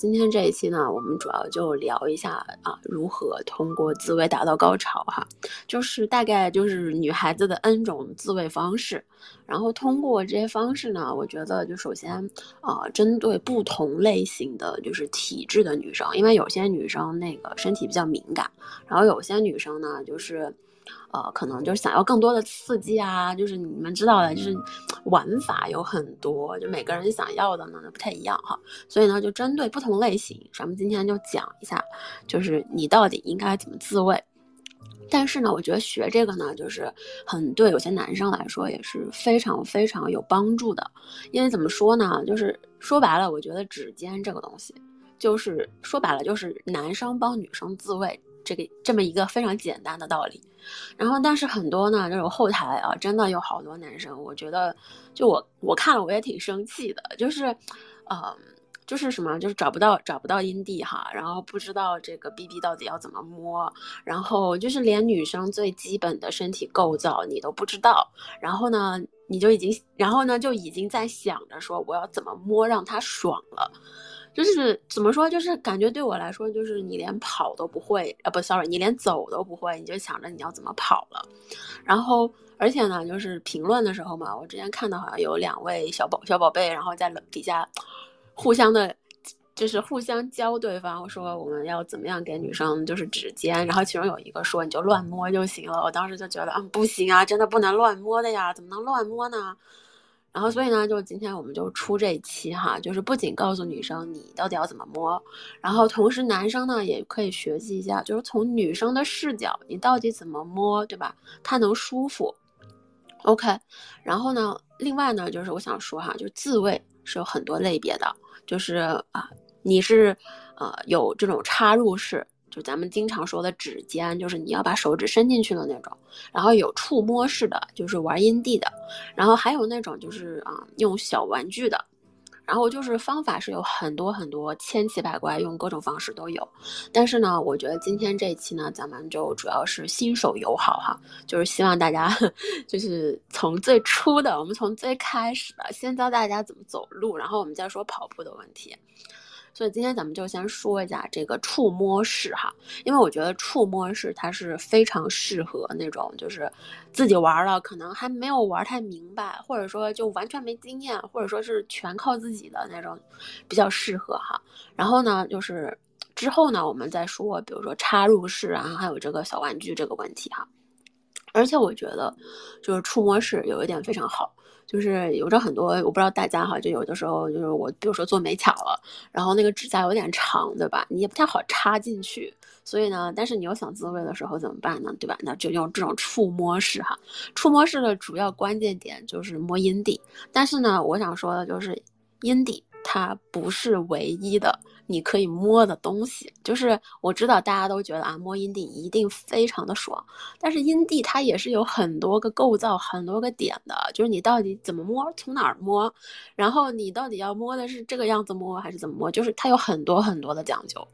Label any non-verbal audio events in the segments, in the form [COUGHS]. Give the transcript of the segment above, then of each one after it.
今天这一期呢，我们主要就聊一下啊，如何通过自慰达到高潮哈，就是大概就是女孩子的 N 种自慰方式，然后通过这些方式呢，我觉得就首先啊，针对不同类型的就是体质的女生，因为有些女生那个身体比较敏感，然后有些女生呢就是。呃，可能就是想要更多的刺激啊，就是你们知道的，就是玩法有很多，就每个人想要的呢不太一样哈。所以呢，就针对不同类型，咱们今天就讲一下，就是你到底应该怎么自慰。但是呢，我觉得学这个呢，就是很对有些男生来说也是非常非常有帮助的。因为怎么说呢，就是说白了，我觉得指尖这个东西，就是说白了就是男生帮女生自慰。这个这么一个非常简单的道理，然后但是很多呢，这种后台啊，真的有好多男生，我觉得就我我看了我也挺生气的，就是，呃，就是什么，就是找不到找不到阴蒂哈，然后不知道这个 B B 到底要怎么摸，然后就是连女生最基本的身体构造你都不知道，然后呢，你就已经然后呢就已经在想着说我要怎么摸让他爽了。就是怎么说，就是感觉对我来说，就是你连跑都不会啊，不，sorry，你连走都不会，你就想着你要怎么跑了。然后，而且呢，就是评论的时候嘛，我之前看到好像有两位小宝小宝贝，然后在底下互相的，就是互相教对方说我们要怎么样给女生就是指尖，然后其中有一个说你就乱摸就行了。我当时就觉得，嗯，不行啊，真的不能乱摸的呀，怎么能乱摸呢？然后，所以呢，就今天我们就出这一期哈，就是不仅告诉女生你到底要怎么摸，然后同时男生呢也可以学习一下，就是从女生的视角，你到底怎么摸，对吧？她能舒服。OK，然后呢，另外呢，就是我想说哈，就是自慰是有很多类别的，就是啊，你是呃有这种插入式。就咱们经常说的指尖，就是你要把手指伸进去的那种，然后有触摸式的，就是玩阴蒂的，然后还有那种就是啊用小玩具的，然后就是方法是有很多很多千奇百怪，用各种方式都有。但是呢，我觉得今天这一期呢，咱们就主要是新手友好哈，就是希望大家 [LAUGHS] 就是从最初的，我们从最开始的，先教大家怎么走路，然后我们再说跑步的问题。所以今天咱们就先说一下这个触摸式哈，因为我觉得触摸式它是非常适合那种就是自己玩了可能还没有玩太明白，或者说就完全没经验，或者说是全靠自己的那种，比较适合哈。然后呢，就是之后呢，我们再说，比如说插入式啊，还有这个小玩具这个问题哈。而且我觉得，就是触摸式有一点非常好。就是有着很多，我不知道大家哈，就有的时候就是我，比如说做美甲了，然后那个指甲有点长，对吧？你也不太好插进去，所以呢，但是你又想自慰的时候怎么办呢？对吧？那就用这种触摸式哈，触摸式的主要关键点就是摸阴蒂，但是呢，我想说的就是阴蒂它不是唯一的。你可以摸的东西，就是我知道大家都觉得啊，摸阴蒂一定非常的爽，但是阴蒂它也是有很多个构造、很多个点的，就是你到底怎么摸，从哪儿摸，然后你到底要摸的是这个样子摸还是怎么摸，就是它有很多很多的讲究。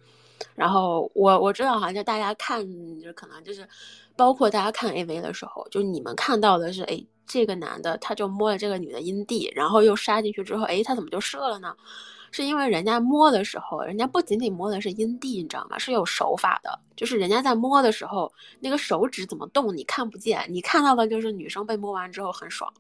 然后我我知道哈，就大家看，就可能就是，包括大家看 AV 的时候，就你们看到的是，哎，这个男的他就摸了这个女的阴蒂，然后又杀进去之后，哎，他怎么就射了呢？是因为人家摸的时候，人家不仅仅摸的是阴蒂，你知道吗？是有手法的，就是人家在摸的时候，那个手指怎么动你看不见，你看到的就是女生被摸完之后很爽，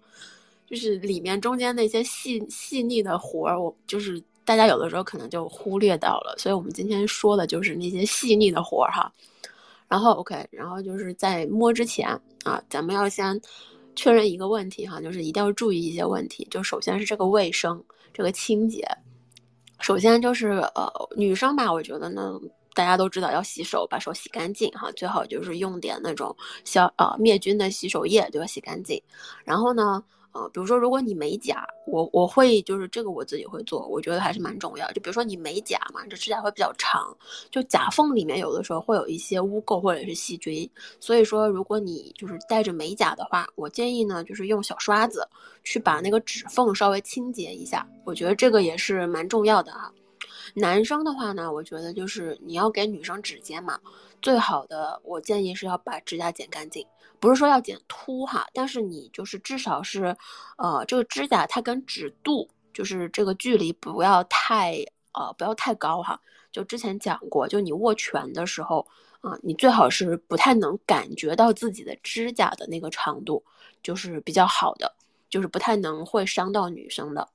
就是里面中间那些细细腻的活儿，我就是大家有的时候可能就忽略到了，所以我们今天说的就是那些细腻的活儿哈。然后 OK，然后就是在摸之前啊，咱们要先确认一个问题哈，就是一定要注意一些问题，就首先是这个卫生，这个清洁。首先就是呃，女生吧，我觉得呢，大家都知道要洗手，把手洗干净哈，最好就是用点那种消呃灭菌的洗手液，对吧？洗干净。然后呢。呃，比如说，如果你美甲，我我会就是这个我自己会做，我觉得还是蛮重要。就比如说你美甲嘛，这指甲会比较长，就甲缝里面有的时候会有一些污垢或者是细菌，所以说如果你就是带着美甲的话，我建议呢就是用小刷子去把那个指缝稍微清洁一下，我觉得这个也是蛮重要的哈。男生的话呢，我觉得就是你要给女生指尖嘛，最好的我建议是要把指甲剪干净。不是说要剪秃哈，但是你就是至少是，呃，这个指甲它跟指肚就是这个距离不要太呃不要太高哈。就之前讲过，就你握拳的时候啊，你最好是不太能感觉到自己的指甲的那个长度，就是比较好的，就是不太能会伤到女生的。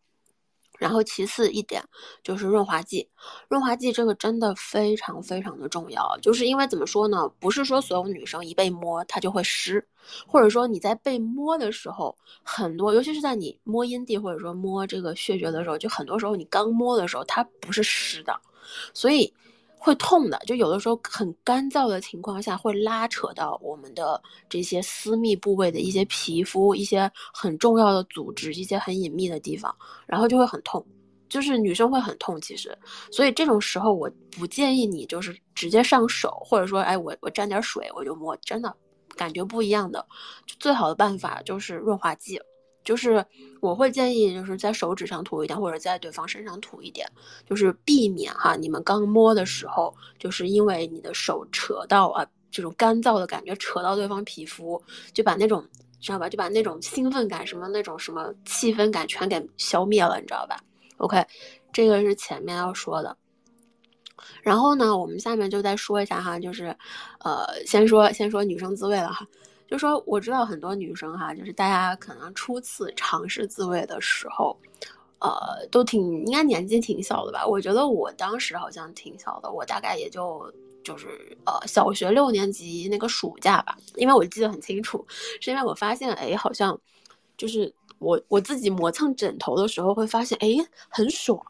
然后其次一点就是润滑剂，润滑剂这个真的非常非常的重要，就是因为怎么说呢？不是说所有女生一被摸她就会湿，或者说你在被摸的时候，很多尤其是在你摸阴蒂或者说摸这个穴穴的时候，就很多时候你刚摸的时候它不是湿的，所以。会痛的，就有的时候很干燥的情况下，会拉扯到我们的这些私密部位的一些皮肤、一些很重要的组织、一些很隐秘的地方，然后就会很痛，就是女生会很痛。其实，所以这种时候我不建议你就是直接上手，或者说，哎，我我沾点水我就摸，真的感觉不一样的。最好的办法就是润滑剂。就是我会建议，就是在手指上涂一点，或者在对方身上涂一点，就是避免哈，你们刚摸的时候，就是因为你的手扯到啊，这种干燥的感觉扯到对方皮肤，就把那种知道吧，就把那种兴奋感什么那种什么气氛感全给消灭了，你知道吧？OK，这个是前面要说的。然后呢，我们下面就再说一下哈，就是，呃，先说先说女生自慰了哈。就说我知道很多女生哈，就是大家可能初次尝试自慰的时候，呃，都挺应该年纪挺小的吧？我觉得我当时好像挺小的，我大概也就就是呃小学六年级那个暑假吧，因为我记得很清楚，是因为我发现哎，好像就是我我自己磨蹭枕头的时候会发现哎很爽，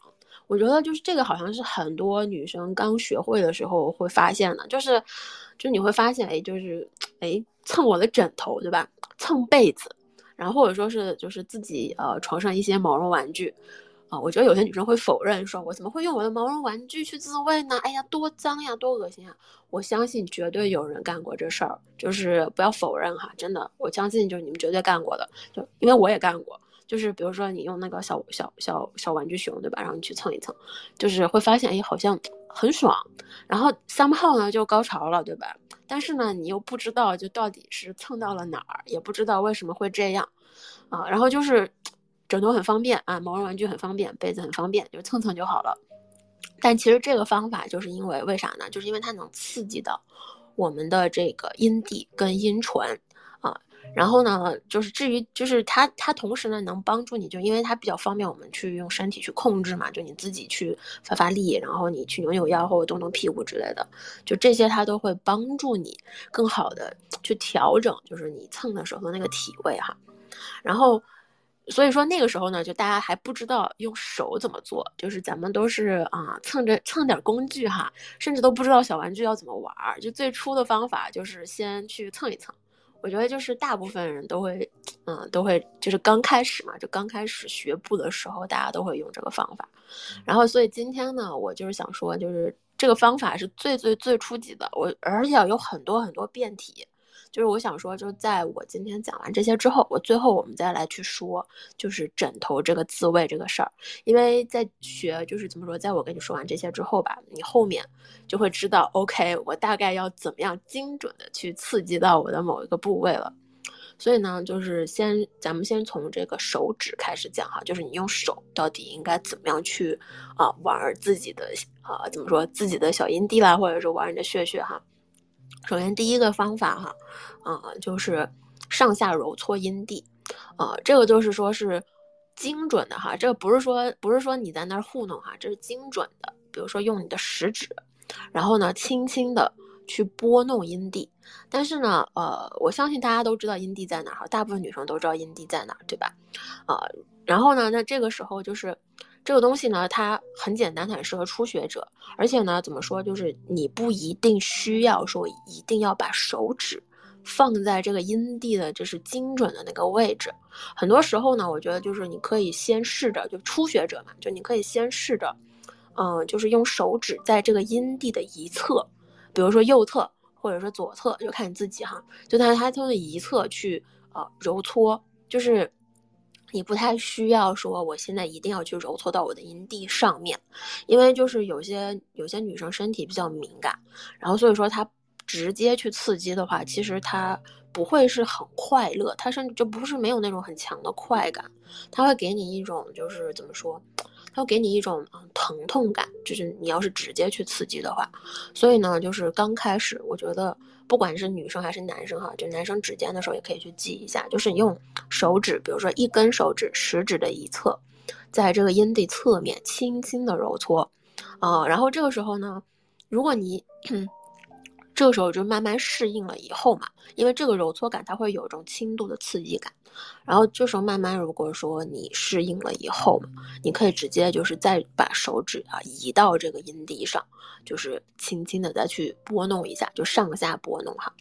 我觉得就是这个好像是很多女生刚学会的时候会发现的，就是就你会发现哎就是哎。蹭我的枕头，对吧？蹭被子，然后或者说是就是自己呃床上一些毛绒玩具，啊，我觉得有些女生会否认，说我怎么会用我的毛绒玩具去自慰呢？哎呀，多脏呀，多恶心啊！我相信绝对有人干过这事儿，就是不要否认哈，真的，我相信就是你们绝对干过的，就因为我也干过，就是比如说你用那个小小小小玩具熊，对吧？然后你去蹭一蹭，就是会发现哎，好像很爽，然后三号呢就高潮了，对吧？但是呢，你又不知道就到底是蹭到了哪儿，也不知道为什么会这样，啊，然后就是枕头很方便啊，毛绒玩具很方便，被子很方便，就蹭蹭就好了。但其实这个方法就是因为为啥呢？就是因为它能刺激到我们的这个阴蒂跟阴唇。然后呢，就是至于就是它它同时呢能帮助你，就因为它比较方便我们去用身体去控制嘛，就你自己去发发力，然后你去扭扭腰或者动动屁股之类的，就这些它都会帮助你更好的去调整，就是你蹭的时候的那个体位哈。然后，所以说那个时候呢，就大家还不知道用手怎么做，就是咱们都是啊蹭着蹭点工具哈，甚至都不知道小玩具要怎么玩儿，就最初的方法就是先去蹭一蹭。我觉得就是大部分人都会，嗯，都会就是刚开始嘛，就刚开始学步的时候，大家都会用这个方法。然后，所以今天呢，我就是想说，就是这个方法是最最最初级的，我而且有很多很多变体。就是我想说，就在我今天讲完这些之后，我最后我们再来去说，就是枕头这个自慰这个事儿。因为在学，就是怎么说，在我跟你说完这些之后吧，你后面就会知道，OK，我大概要怎么样精准的去刺激到我的某一个部位了。所以呢，就是先咱们先从这个手指开始讲哈，就是你用手到底应该怎么样去啊玩自己的啊怎么说自己的小阴蒂啦，或者是玩你的穴穴哈。首先，第一个方法哈，啊，就是上下揉搓阴蒂，啊，这个就是说是精准的哈，这个不是说不是说你在那儿糊弄哈，这是精准的。比如说用你的食指，然后呢，轻轻的去拨弄阴蒂。但是呢，呃，我相信大家都知道阴蒂在哪哈，大部分女生都知道阴蒂在哪，对吧？啊，然后呢，那这个时候就是。这个东西呢，它很简单，它很适合初学者。而且呢，怎么说，就是你不一定需要说一定要把手指放在这个阴蒂的，就是精准的那个位置。很多时候呢，我觉得就是你可以先试着，就初学者嘛，就你可以先试着，嗯，就是用手指在这个阴蒂的一侧，比如说右侧或者说左侧，就看你自己哈，就在它从一侧去呃揉搓，就是。你不太需要说，我现在一定要去揉搓到我的阴蒂上面，因为就是有些有些女生身体比较敏感，然后所以说她直接去刺激的话，其实她不会是很快乐，她甚至就不是没有那种很强的快感，她会给你一种就是怎么说，它会给你一种嗯疼痛感，就是你要是直接去刺激的话，所以呢，就是刚开始，我觉得不管是女生还是男生哈，就男生指尖的时候也可以去记一下，就是你用手指，比如说一根手指食指的一侧，在这个阴蒂侧面轻轻的揉搓，啊，然后这个时候呢，如果你。[CLEARS THROAT] 这个时候就慢慢适应了以后嘛，因为这个揉搓感它会有一种轻度的刺激感，然后这时候慢慢如果说你适应了以后，你可以直接就是再把手指啊移到这个音笛上，就是轻轻的再去拨弄一下，就上下拨弄哈。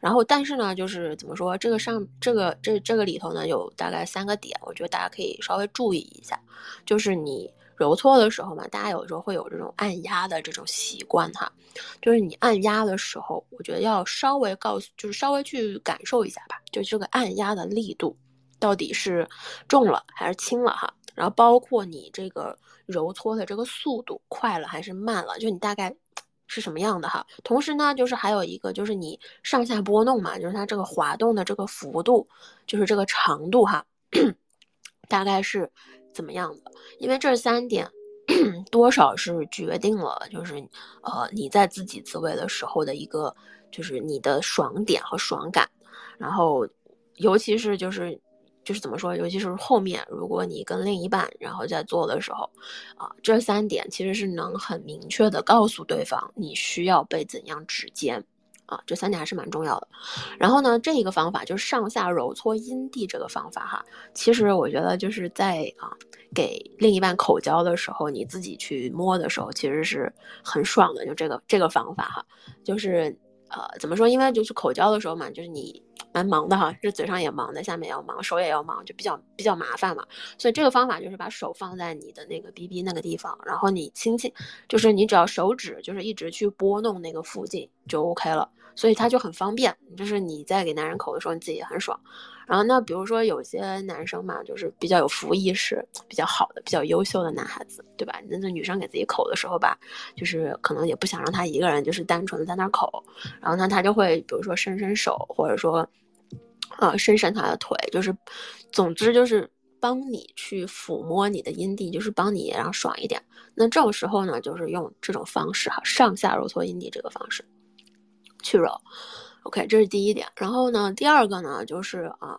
然后但是呢，就是怎么说这个上这个这这个里头呢有大概三个点，我觉得大家可以稍微注意一下，就是你。揉搓的时候嘛，大家有时候会有这种按压的这种习惯哈，就是你按压的时候，我觉得要稍微告诉，就是稍微去感受一下吧，就这个按压的力度到底是重了还是轻了哈，然后包括你这个揉搓的这个速度快了还是慢了，就你大概 [TSK] 是什么样的哈。同时呢，就是还有一个就是你上下拨弄嘛，就是它这个滑动的这个幅度，就是这个长度哈，[COUGHS] 大概是。怎么样的？因为这三点 [CLEARS THROAT] 多少是决定了，就是呃你在自己自慰的时候的一个，就是你的爽点和爽感。然后，尤其是就是就是怎么说？尤其是后面，如果你跟另一半然后在做的时候，啊，这三点其实是能很明确的告诉对方你需要被怎样指尖。啊，这三点还是蛮重要的。然后呢，这一个方法就是上下揉搓阴蒂这个方法哈，其实我觉得就是在啊给另一半口交的时候，你自己去摸的时候，其实是很爽的。就这个这个方法哈，就是呃怎么说？因为就是口交的时候嘛，就是你蛮忙的哈，这嘴上也忙的，下面也要忙，手也要忙，就比较比较麻烦嘛。所以这个方法就是把手放在你的那个 B B 那个地方，然后你轻轻，就是你只要手指就是一直去拨弄那个附近就 OK 了。所以它就很方便，就是你在给男人口的时候，你自己也很爽。然后那比如说有些男生嘛，就是比较有服务意识、比较好的、比较优秀的男孩子，对吧？那那女生给自己口的时候吧，就是可能也不想让他一个人就是单纯的在那口，然后呢，他就会比如说伸伸手，或者说，呃，伸伸他的腿，就是，总之就是帮你去抚摸你的阴蒂，就是帮你让爽一点。那这种时候呢，就是用这种方式哈，上下揉搓阴蒂这个方式。去揉，OK，这是第一点。然后呢，第二个呢，就是啊，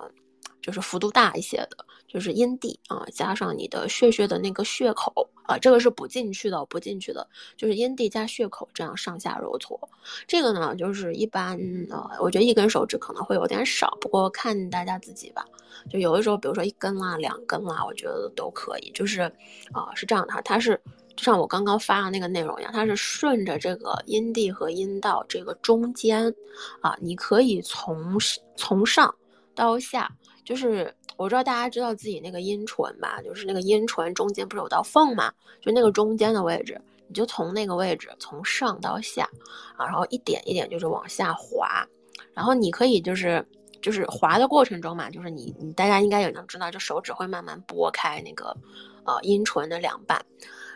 就是幅度大一些的，就是阴蒂啊，加上你的血穴的那个血口啊，这个是不进去的，不进去的，就是阴蒂加血口这样上下揉搓。这个呢，就是一般呃，我觉得一根手指可能会有点少，不过看大家自己吧。就有的时候，比如说一根啦、两根啦，我觉得都可以。就是啊，是这样的哈，它是。就像我刚刚发的那个内容一样，它是顺着这个阴蒂和阴道这个中间，啊，你可以从从上到下，就是我知道大家知道自己那个阴唇吧，就是那个阴唇中间不是有道缝嘛，就那个中间的位置，你就从那个位置从上到下，啊，然后一点一点就是往下滑，然后你可以就是就是滑的过程中嘛，就是你你大家应该也能知道，就手指会慢慢拨开那个呃阴唇的两半。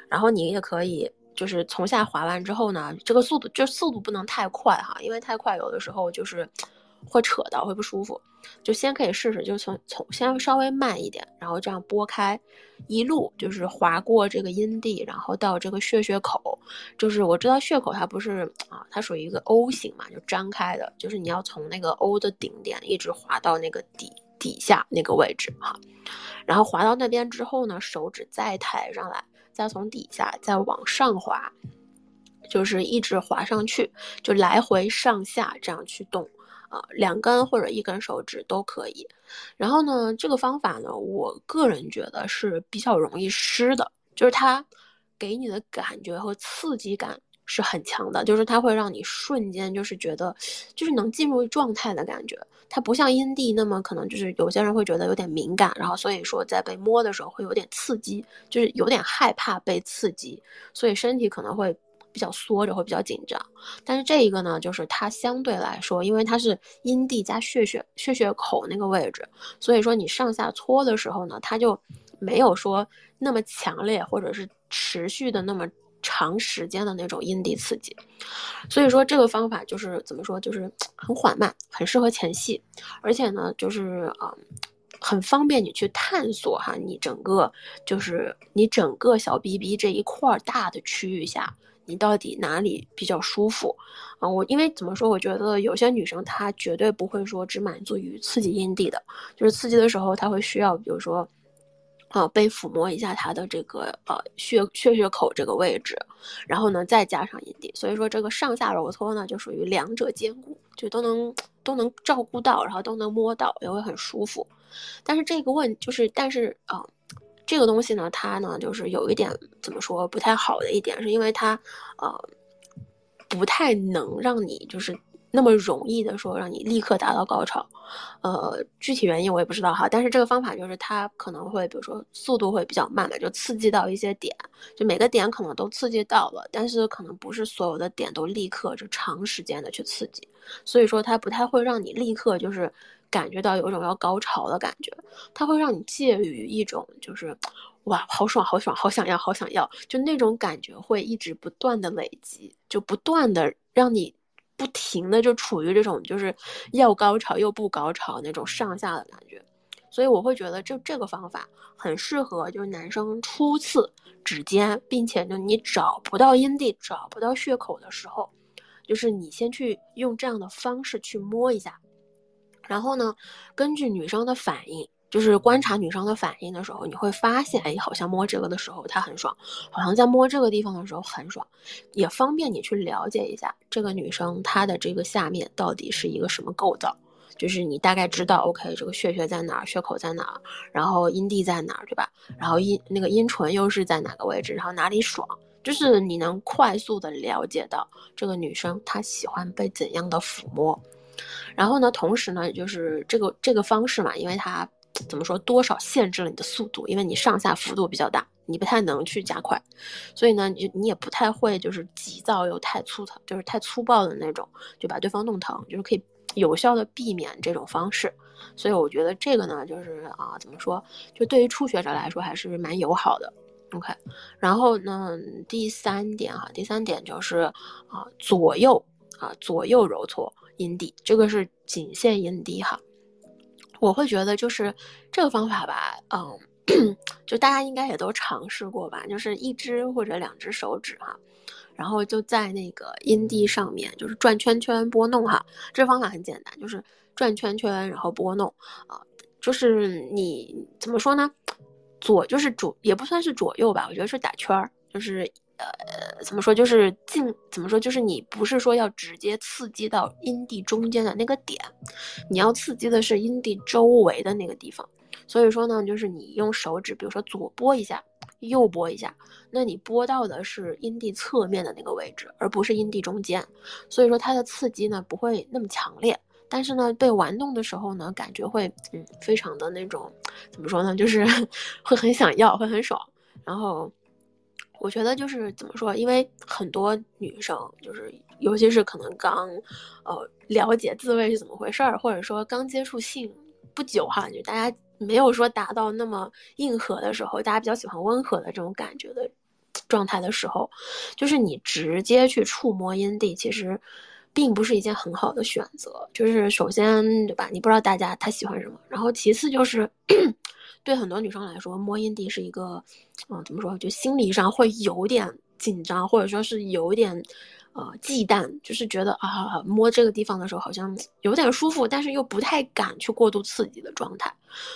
然后你也可以，就是从下滑完之后呢，这个速度就速度不能太快哈，因为太快有的时候就是会扯到，会不舒服。就先可以试试，就从从先稍微慢一点，然后这样拨开，一路就是划过这个阴蒂，然后到这个血穴口。就是我知道血口它不是啊，它属于一个 O 型嘛，就张开的，就是你要从那个 O 的顶点一直滑到那个底底下那个位置哈。然后滑到那边之后呢，手指再抬上来。再从底下再往上滑，就是一直滑上去，就来回上下这样去动啊，两根或者一根手指都可以。然后呢，这个方法呢，我个人觉得是比较容易湿的，就是它给你的感觉和刺激感。是很强的，就是它会让你瞬间就是觉得，就是能进入状态的感觉。它不像阴蒂那么可能就是有些人会觉得有点敏感，然后所以说在被摸的时候会有点刺激，就是有点害怕被刺激，所以身体可能会比较缩着，会比较紧张。但是这一个呢，就是它相对来说，因为它是阴蒂加血血血血口那个位置，所以说你上下搓的时候呢，它就没有说那么强烈，或者是持续的那么。长时间的那种阴蒂刺激，所以说这个方法就是怎么说，就是很缓慢，很适合前戏，而且呢，就是啊，很方便你去探索哈，你整个就是你整个小 B B 这一块大的区域下，你到底哪里比较舒服啊？我因为怎么说，我觉得有些女生她绝对不会说只满足于刺激阴蒂的，就是刺激的时候她会需要，比如说。啊，被抚摸一下他的这个呃血血血口这个位置，然后呢再加上阴蒂，所以说这个上下揉搓呢就属于两者兼顾，就都能都能照顾到，然后都能摸到，也会很舒服。但是这个问就是，但是啊，这个东西呢，它呢就是有一点怎么说不太好的一点，是因为它呃不太能让你就是。那么容易的说让你立刻达到高潮，呃，具体原因我也不知道哈。但是这个方法就是它可能会，比如说速度会比较慢嘛，就刺激到一些点，就每个点可能都刺激到了，但是可能不是所有的点都立刻就长时间的去刺激，所以说它不太会让你立刻就是感觉到有一种要高潮的感觉，它会让你介于一种就是哇好爽好爽好想要好想要，就那种感觉会一直不断的累积，就不断的让你。不停的就处于这种就是要高潮又不高潮那种上下的感觉，所以我会觉得就这个方法很适合就是男生初次指尖，并且呢你找不到阴蒂找不到血口的时候，就是你先去用这样的方式去摸一下，然后呢根据女生的反应。就是观察女生的反应的时候，你会发现，哎，好像摸这个的时候她很爽，好像在摸这个地方的时候很爽，也方便你去了解一下这个女生她的这个下面到底是一个什么构造，就是你大概知道，OK，这个穴穴在哪儿，穴口在哪儿，然后阴蒂在哪儿，对吧？然后阴那个阴唇又是在哪个位置，然后哪里爽，就是你能快速的了解到这个女生她喜欢被怎样的抚摸，然后呢，同时呢，就是这个这个方式嘛，因为它。怎么说？多少限制了你的速度，因为你上下幅度比较大，你不太能去加快，所以呢，你你也不太会就是急躁又太粗糙，就是太粗暴的那种，就把对方弄疼，就是可以有效的避免这种方式。所以我觉得这个呢，就是啊，怎么说？就对于初学者来说还是蛮友好的。OK，然后呢，第三点哈，第三点就是啊，左右啊，左右揉搓阴蒂，这个是仅限阴蒂哈。我会觉得就是这个方法吧，嗯，[CLEARS THROAT] 就大家应该也都尝试过吧，就是一只或者两只手指哈，然后就在那个阴蒂上面就是转圈圈拨弄哈，这方法很简单，就是转圈圈然后拨弄啊，就是你怎么说呢？左就是左也不算是左右吧，我觉得是打圈儿，就是。呃，怎么说？就是进怎么说？就是你不是说要直接刺激到阴蒂中间的那个点，你要刺激的是阴蒂周围的那个地方。所以说呢，就是你用手指，比如说左拨一下，右拨一下，那你拨到的是阴蒂侧面的那个位置，而不是阴蒂中间。所以说它的刺激呢不会那么强烈，但是呢被玩弄的时候呢，感觉会嗯非常的那种怎么说呢？就是 [LAUGHS] 会很想要，会很爽，然后。我觉得就是怎么说，因为很多女生就是，尤其是可能刚，呃，了解自慰是怎么回事儿，或者说刚接触性不久哈，就大家没有说达到那么硬核的时候，大家比较喜欢温和的这种感觉的状态的时候，就是你直接去触摸阴蒂，其实并不是一件很好的选择。就是首先对吧，你不知道大家他喜欢什么，然后其次就是。对很多女生来说，摸阴蒂是一个，嗯，怎么说？就心理上会有点紧张，或者说是有点，呃，忌惮，就是觉得啊，摸这个地方的时候好像有点舒服，但是又不太敢去过度刺激的状态。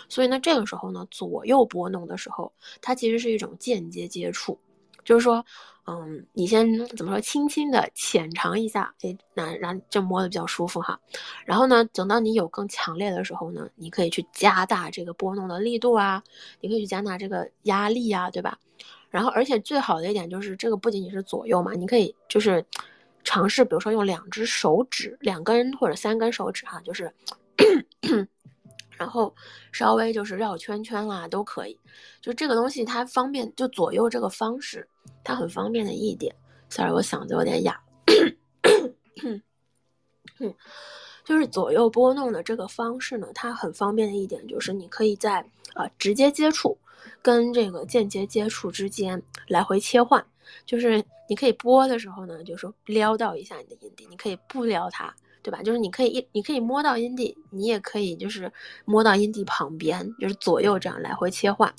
所以呢，这个时候呢，左右拨弄的时候，它其实是一种间接接触。就是说，嗯，你先怎么说，轻轻的浅尝一下，哎，那然就摸的比较舒服哈。然后呢，等到你有更强烈的时候呢，你可以去加大这个拨弄的力度啊，你可以去加大这个压力啊，对吧？然后，而且最好的一点就是，这个不仅仅是左右嘛，你可以就是尝试，比如说用两只手指，两根或者三根手指哈，就是。然后稍微就是绕圈圈啦，都可以。就这个东西它方便，就左右这个方式，它很方便的一点。sorry，我嗓子有点哑。[CLEARS THROAT] 就是左右拨弄的这个方式呢，它很方便的一点就是你可以在啊直接接触跟这个间接接触之间来回切换。就是你可以拨的时候呢，就是撩到一下你的阴蒂，你可以不撩它。对吧？就是你可以一你可以摸到阴蒂，你也可以就是摸到阴蒂旁边，就是左右这样来回切换。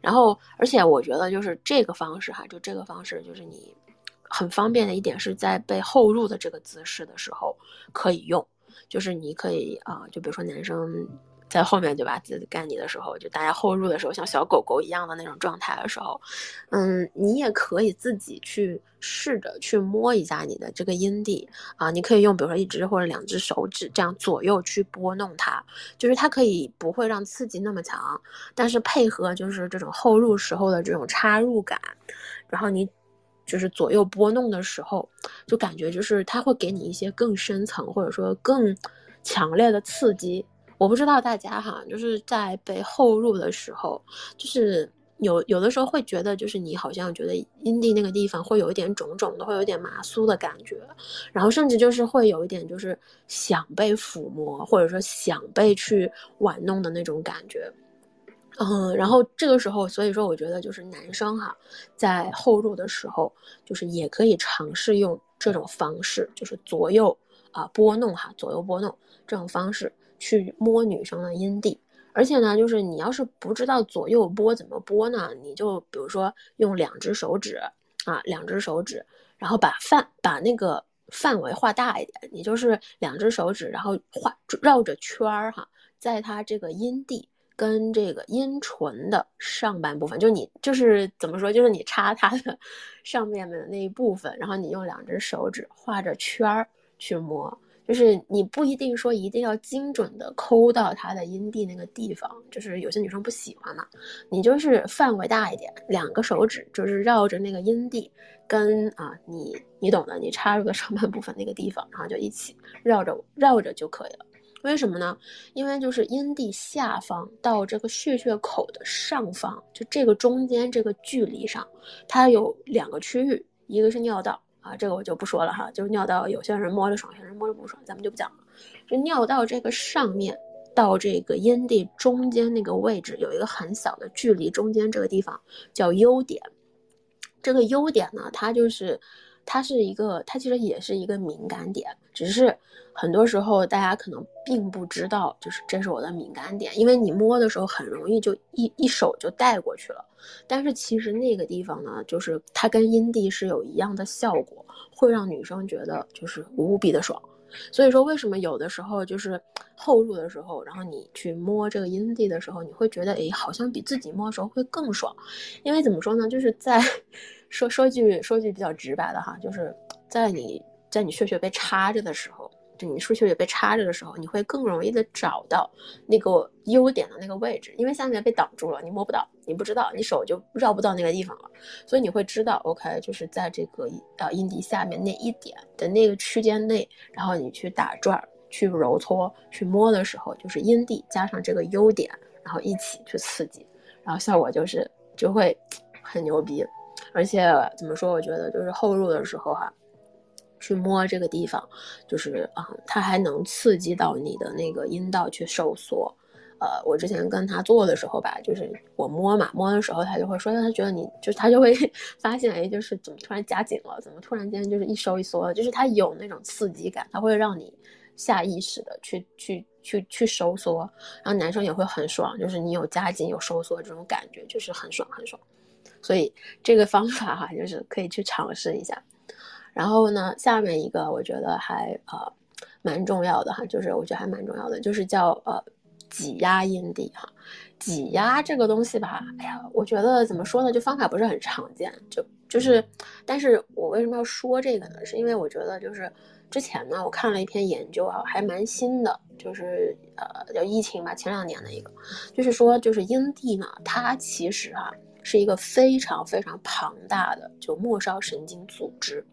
然后，而且我觉得就是这个方式哈，就这个方式就是你很方便的一点是在被后入的这个姿势的时候可以用，就是你可以啊，就比如说男生。在后面对吧？自己干你的时候，就大家后入的时候，像小狗狗一样的那种状态的时候，嗯，你也可以自己去试着去摸一下你的这个阴蒂啊。你可以用比如说一只或者两只手指这样左右去拨弄它，就是它可以不会让刺激那么强，但是配合就是这种后入时候的这种插入感，然后你就是左右拨弄的时候，就感觉就是它会给你一些更深层或者说更强烈的刺激。我不知道大家哈，就是在被后入的时候，就是有有的时候会觉得，就是你好像觉得阴蒂那个地方会有一点肿肿的，会有点麻酥的感觉，然后甚至就是会有一点就是想被抚摸，或者说想被去玩弄的那种感觉。嗯，然后这个时候，所以说我觉得就是男生哈，在后入的时候，就是也可以尝试用这种方式，就是左右啊拨弄哈，左右拨弄这种方式。去摸女生的阴蒂，而且呢，就是你要是不知道左右拨怎么拨呢，你就比如说用两只手指啊，两只手指，然后把范把那个范围画大一点，你就是两只手指，然后画绕着圈儿哈，在它这个阴蒂跟这个阴唇的上半部分，就你就是怎么说，就是你插它的 [LAUGHS] 上面的那一部分，然后你用两只手指画着圈儿去摸。就是你不一定说一定要精准的抠到她的阴蒂那个地方，就是有些女生不喜欢嘛，你就是范围大一点，两个手指就是绕着那个阴蒂跟啊你你懂的，你插入的上半部分那个地方，然后就一起绕着绕着就可以了。为什么呢？因为就是阴蒂下方到这个血血口的上方，就这个中间这个距离上，它有两个区域，一个是尿道。啊，这个我就不说了哈，就是尿道，有些人摸着爽，有些人摸着不爽，咱们就不讲了。就尿道这个上面到这个阴蒂中间那个位置有一个很小的距离，中间这个地方叫优点。这个优点呢，它就是它是一个，它其实也是一个敏感点，只是很多时候大家可能并不知道，就是这是我的敏感点，因为你摸的时候很容易就一一手就带过去了。但是其实那个地方呢，就是它跟阴蒂是有一样的效果，会让女生觉得就是无比的爽。所以说，为什么有的时候就是后入的时候，然后你去摸这个阴蒂的时候，你会觉得哎，好像比自己摸的时候会更爽。因为怎么说呢，就是在说说句说句比较直白的哈，就是在你在你血血被插着的时候。就你输血也被插着的时候，你会更容易的找到那个优点的那个位置，因为下面被挡住了，你摸不到，你不知道，你手就绕不到那个地方了，所以你会知道，OK，就是在这个呃阴蒂下面那一点的那个区间内，然后你去打转、去揉搓、去摸的时候，就是阴蒂加上这个优点，然后一起去刺激，然后效果就是就会很牛逼，而且怎么说，我觉得就是后入的时候哈。去摸这个地方，就是啊，它还能刺激到你的那个阴道去收缩。呃，我之前跟他做的时候吧，就是我摸嘛，摸的时候他就会说，他觉得你就是他就会 [LAUGHS] 发现，哎，就是怎么突然夹紧了，怎么突然间就是一收一缩了，就是它有那种刺激感，它会让你下意识的去去去去收缩，然后男生也会很爽，就是你有夹紧有收缩这种感觉，就是很爽很爽。所以这个方法哈，就是可以去尝试一下。然后呢，下面一个我觉得还呃蛮重要的哈，就是我觉得还蛮重要的，就是叫呃挤压阴蒂哈。挤压这个东西吧，哎呀，我觉得怎么说呢，就方法不是很常见，就就是，但是我为什么要说这个呢？是因为我觉得就是之前呢，我看了一篇研究啊，还蛮新的，就是呃叫疫情吧，前两年的一个，就是说就是阴蒂呢，它其实哈。是一个非常非常庞大的就末梢神经组织，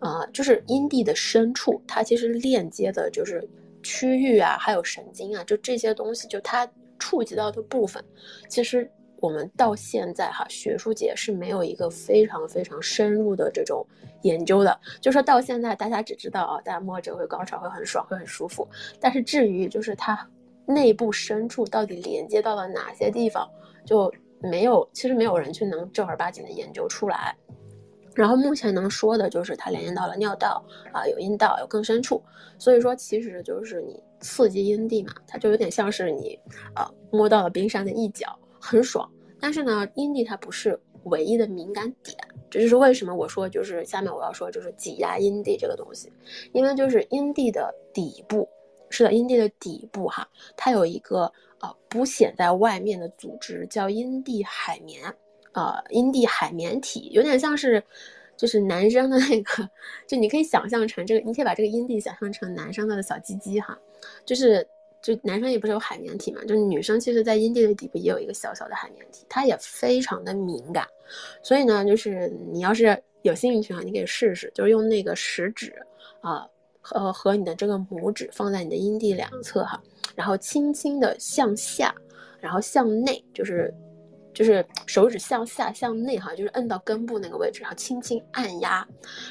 呃，就是阴蒂的深处，它其实链接的就是区域啊，还有神经啊，就这些东西，就它触及到的部分，其实我们到现在哈，学术界是没有一个非常非常深入的这种研究的，就说到现在大家只知道啊，大家摸着会高潮，会很爽，会很舒服，但是至于就是它内部深处到底连接到了哪些地方，就。没有，其实没有人去能正儿八经的研究出来。然后目前能说的就是它连接到了尿道啊，有阴道，有更深处。所以说，其实就是你刺激阴蒂嘛，它就有点像是你啊摸到了冰山的一角，很爽。但是呢，阴蒂它不是唯一的敏感点，这就是为什么我说就是下面我要说就是挤压阴蒂这个东西，因为就是阴蒂的底部，是的，阴蒂的底部哈，它有一个啊不显在外面的组织叫阴蒂海绵，呃，阴蒂海绵体，有点像是就是男生的那个，[LAUGHS] 就你可以想象成这个，你可以把这个阴蒂想象成男生的小鸡鸡哈，就是。就男生也不是有海绵体嘛，就是女生其实，在阴蒂的底部也有一个小小的海绵体，它也非常的敏感，所以呢，就是你要是有兴趣啊，你可以试试，就是用那个食指啊，和和你的这个拇指放在你的阴蒂两侧哈，然后轻轻的向下，然后向内，就是就是手指向下向内哈，就是摁到根部那个位置，然后轻轻按压，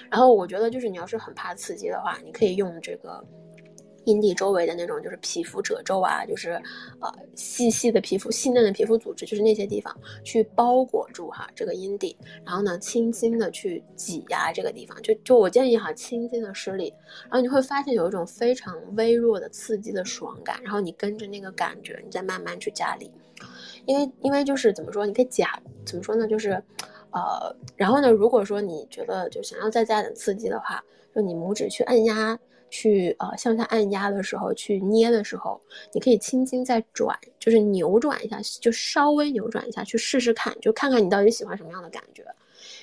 然后我觉得就是你要是很怕刺激的话，你可以用这个。阴蒂周围的那种就是皮肤褶皱啊，就是呃细细的皮肤、细嫩的皮肤组织，就是那些地方去包裹住哈这个阴蒂，然后呢轻轻的去挤压这个地方，就就我建议哈轻轻的施力，然后你会发现有一种非常微弱的刺激的爽感，然后你跟着那个感觉，你再慢慢去加力，因为因为就是怎么说，你可以假怎么说呢，就是呃，然后呢，如果说你觉得就想要再加点刺激的话，就你拇指去按压。去呃向下按压的时候，去捏的时候，你可以轻轻再转，就是扭转一下，就稍微扭转一下，去试试看，就看看你到底喜欢什么样的感觉。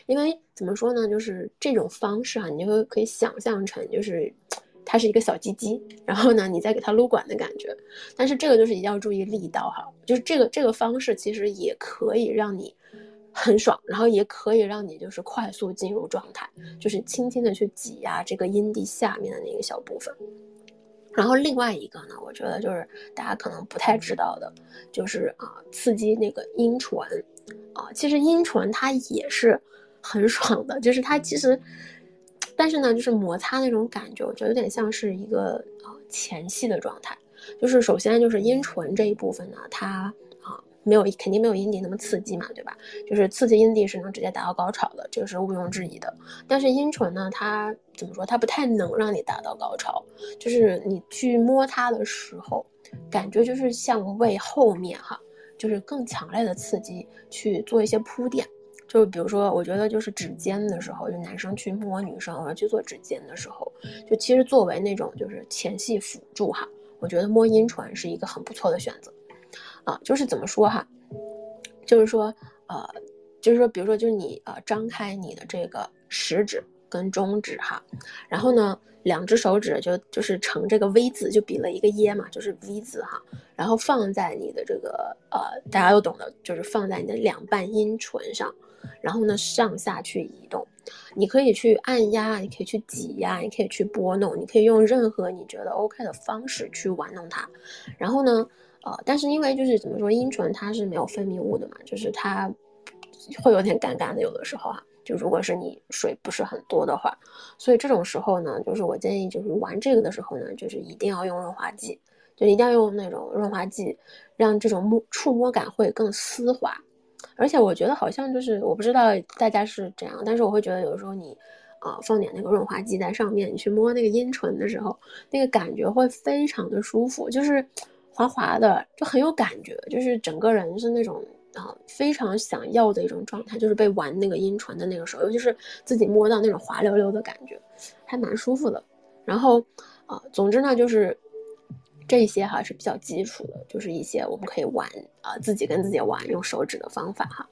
因为怎么说呢，就是这种方式哈，你就可以想象成就是它是一个小鸡鸡，然后呢，你再给它撸管的感觉。但是这个就是一定要注意力道哈，就是这个这个方式其实也可以让你。很爽，然后也可以让你就是快速进入状态，就是轻轻的去挤压这个阴蒂下面的那个小部分。然后另外一个呢，我觉得就是大家可能不太知道的，就是啊，刺激那个阴唇啊，其实阴唇它也是很 [LAUGHS] 爽的，就是它其实，但是呢，就是摩擦那种感觉，我觉得有点像是一个啊前戏的状态，就是首先就是阴唇这一部分呢，它。没有，肯定没有阴蒂那么刺激嘛，对吧？就是刺激阴蒂是能直接达到高潮的，这个是毋庸置疑的。但是阴唇呢，它怎么说？它不太能让你达到高潮。就是你去摸它的时候，感觉就是像为后面哈，就是更强烈的刺激去做一些铺垫。就比如说，我觉得就是指尖的时候，就男生去摸女生或者去做指尖的时候，就其实作为那种就是前戏辅助哈，我觉得摸阴唇是一个很不错的选择。啊，就是怎么说哈，就是说，呃，就是说，比如说，就是你呃，张开你的这个食指跟中指哈，然后呢，两只手指就就是成这个 V 字，就比了一个耶嘛，就是 V 字哈，然后放在你的这个呃，大家都懂的，就是放在你的两半阴唇上，然后呢，上下去移动，你可以去按压，你可以去挤压，你可以去拨弄，你可以用任何你觉得 OK 的方式去玩弄它，然后呢。呃，但是因为就是怎么说，阴唇它是没有分泌物的嘛，就是它会有点尴尬的，有的时候啊，就如果是你水不是很多的话，所以这种时候呢，就是我建议就是玩这个的时候呢，就是一定要用润滑剂，就一定要用那种润滑剂，让这种摸触摸感会更丝滑。而且我觉得好像就是我不知道大家是怎样，但是我会觉得有时候你啊放点那个润滑剂在上面，你去摸那个阴唇的时候，那个感觉会非常的舒服，就是。滑滑的就很有感觉，就是整个人是那种啊非常想要的一种状态，就是被玩那个阴唇的那个时候，尤其是自己摸到那种滑溜溜的感觉，还蛮舒服的。然后啊，总之呢就是。这些哈是比较基础的，就是一些我们可以玩啊，自己跟自己玩用手指的方法哈。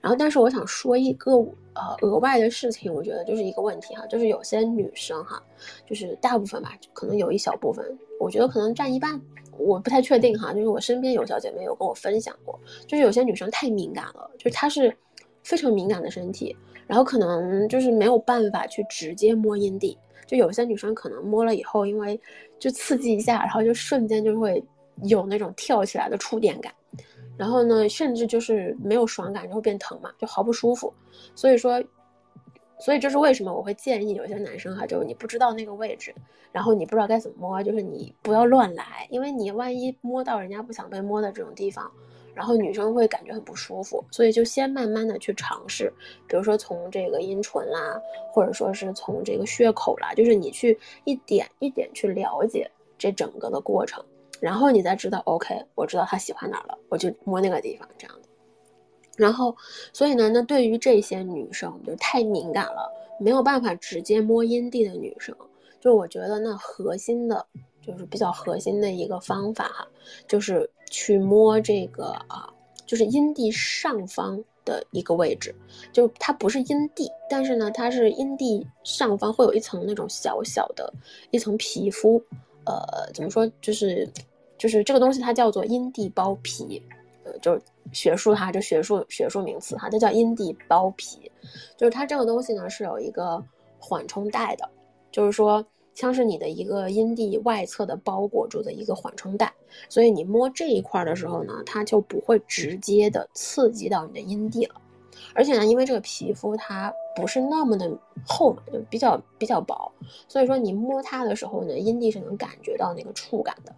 然后，但是我想说一个呃额外的事情，我觉得就是一个问题哈，就是有些女生哈，就是大部分吧，可能有一小部分，我觉得可能占一半，我不太确定哈。就是我身边有小姐妹有跟我分享过，就是有些女生太敏感了，就是她是非常敏感的身体，然后可能就是没有办法去直接摸阴蒂。就有些女生可能摸了以后，因为就刺激一下，然后就瞬间就会有那种跳起来的触电感，然后呢，甚至就是没有爽感就会变疼嘛，就毫不舒服。所以说，所以这是为什么我会建议有些男生哈，就是你不知道那个位置，然后你不知道该怎么摸，就是你不要乱来，因为你万一摸到人家不想被摸的这种地方，然后女生会感觉很不舒服，所以就先慢慢的去尝试，比如说从这个阴唇啦，或者说是从这个血口啦，就是你去一点一点去了解这整个的过程，然后你再知道，OK，我知道他喜欢哪了，我就摸那个地方这样的。然后，所以呢，那对于这些女生，就是太敏感了，没有办法直接摸阴蒂的女生，就我觉得那核心的，就是比较核心的一个方法哈，就是去摸这个啊，就是阴蒂上方的一个位置，就它不是阴蒂，但是呢，它是阴蒂上方会有一层那种小小的一层皮肤，呃，怎么说，就是就是这个东西它叫做阴蒂包皮。就是学术哈，就学术学术名词哈，它叫阴蒂包皮，就是它这个东西呢是有一个缓冲带的，就是说像是你的一个阴蒂外侧的包裹住的一个缓冲带，所以你摸这一块的时候呢，它就不会直接的刺激到你的阴蒂了，而且呢，因为这个皮肤它不是那么的厚嘛，就比较比较薄，所以说你摸它的时候呢，阴蒂是能感觉到那个触感的。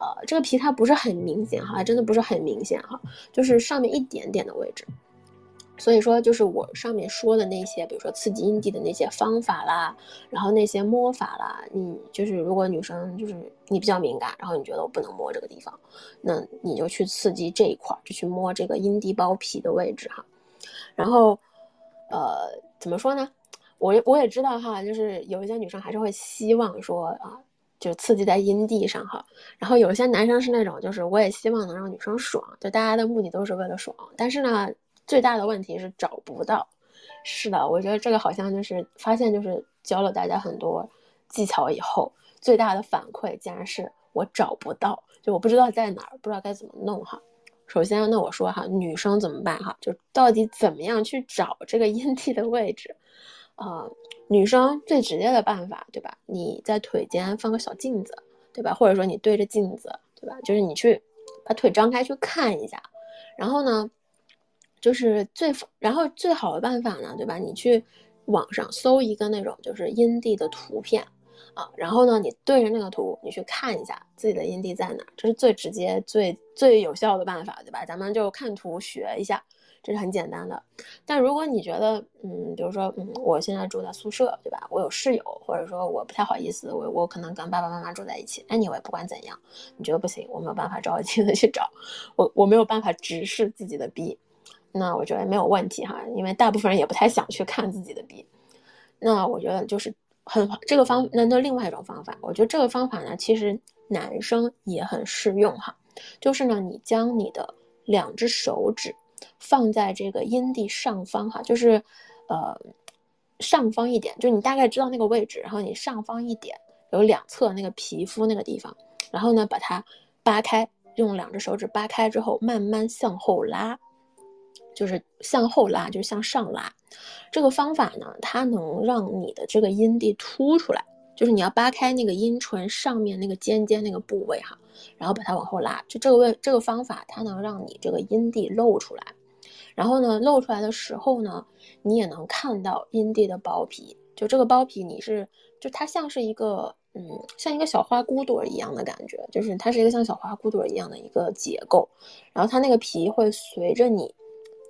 呃，这个皮它不是很明显哈，真的不是很明显哈，就是上面一点点的位置。所以说，就是我上面说的那些，比如说刺激阴蒂的那些方法啦，然后那些摸法啦，你就是如果女生就是你比较敏感，然后你觉得我不能摸这个地方，那你就去刺激这一块，就去摸这个阴蒂包皮的位置哈。然后，呃，怎么说呢？我我也知道哈，就是有一些女生还是会希望说啊。就刺激在阴蒂上哈，然后有些男生是那种，就是我也希望能让女生爽，就大家的目的都是为了爽，但是呢，最大的问题是找不到。是的，我觉得这个好像就是发现，就是教了大家很多技巧以后，最大的反馈竟然是我找不到，就我不知道在哪儿，不知道该怎么弄哈。首先，那我说哈，女生怎么办哈？就到底怎么样去找这个阴蒂的位置？啊，女生最直接的办法，对吧？你在腿间放个小镜子，对吧？或者说你对着镜子，对吧？就是你去把腿张开去看一下，然后呢，就是最然后最好的办法呢，对吧？你去网上搜一个那种就是阴蒂的图片啊，然后呢，你对着那个图，你去看一下自己的阴蒂在哪，这是最直接、最最有效的办法，对吧？咱们就看图学一下。这是很简单的，但如果你觉得，嗯，比如说，嗯，我现在住在宿舍，对吧？我有室友，或者说我不太好意思，我我可能跟爸爸妈妈住在一起。Anyway，不管怎样，你觉得不行，我没有办法着急的去找，我我没有办法直视自己的逼，那我觉得没有问题哈，因为大部分人也不太想去看自己的逼。那我觉得就是很这个方，那那另外一种方法，我觉得这个方法呢，其实男生也很适用哈，就是呢，你将你的两只手指。放在这个阴蒂上方哈，就是，呃，上方一点，就你大概知道那个位置，然后你上方一点有两侧那个皮肤那个地方，然后呢把它扒开，用两只手指扒开之后，慢慢向后拉，就是向后拉，就是向上拉。这个方法呢，它能让你的这个阴蒂凸出来，就是你要扒开那个阴唇上面那个尖尖那个部位哈。然后把它往后拉，就这个位这个方法，它能让你这个阴蒂露出来。然后呢，露出来的时候呢，你也能看到阴蒂的包皮。就这个包皮，你是就它像是一个嗯，像一个小花骨朵一样的感觉，就是它是一个像小花骨朵一样的一个结构。然后它那个皮会随着你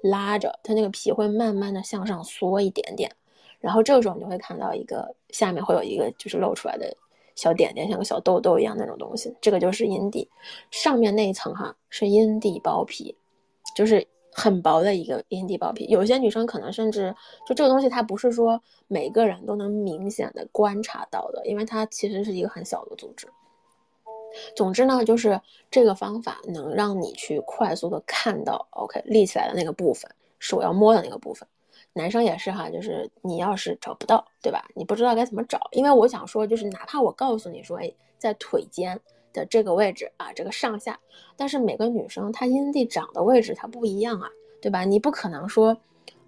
拉着，它那个皮会慢慢的向上缩一点点。然后这个时候你就会看到一个下面会有一个就是露出来的。小点点像个小痘痘一样那种东西，这个就是阴蒂，上面那一层哈是阴蒂包皮，就是很薄的一个阴蒂包皮。有些女生可能甚至就这个东西，它不是说每个人都能明显的观察到的，因为它其实是一个很小的组织。总之呢，就是这个方法能让你去快速的看到，OK 立起来的那个部分是我要摸的那个部分。男生也是哈，就是你要是找不到，对吧？你不知道该怎么找，因为我想说，就是哪怕我告诉你说，哎，在腿间的这个位置啊，这个上下，但是每个女生她阴蒂长的位置它不一样啊，对吧？你不可能说，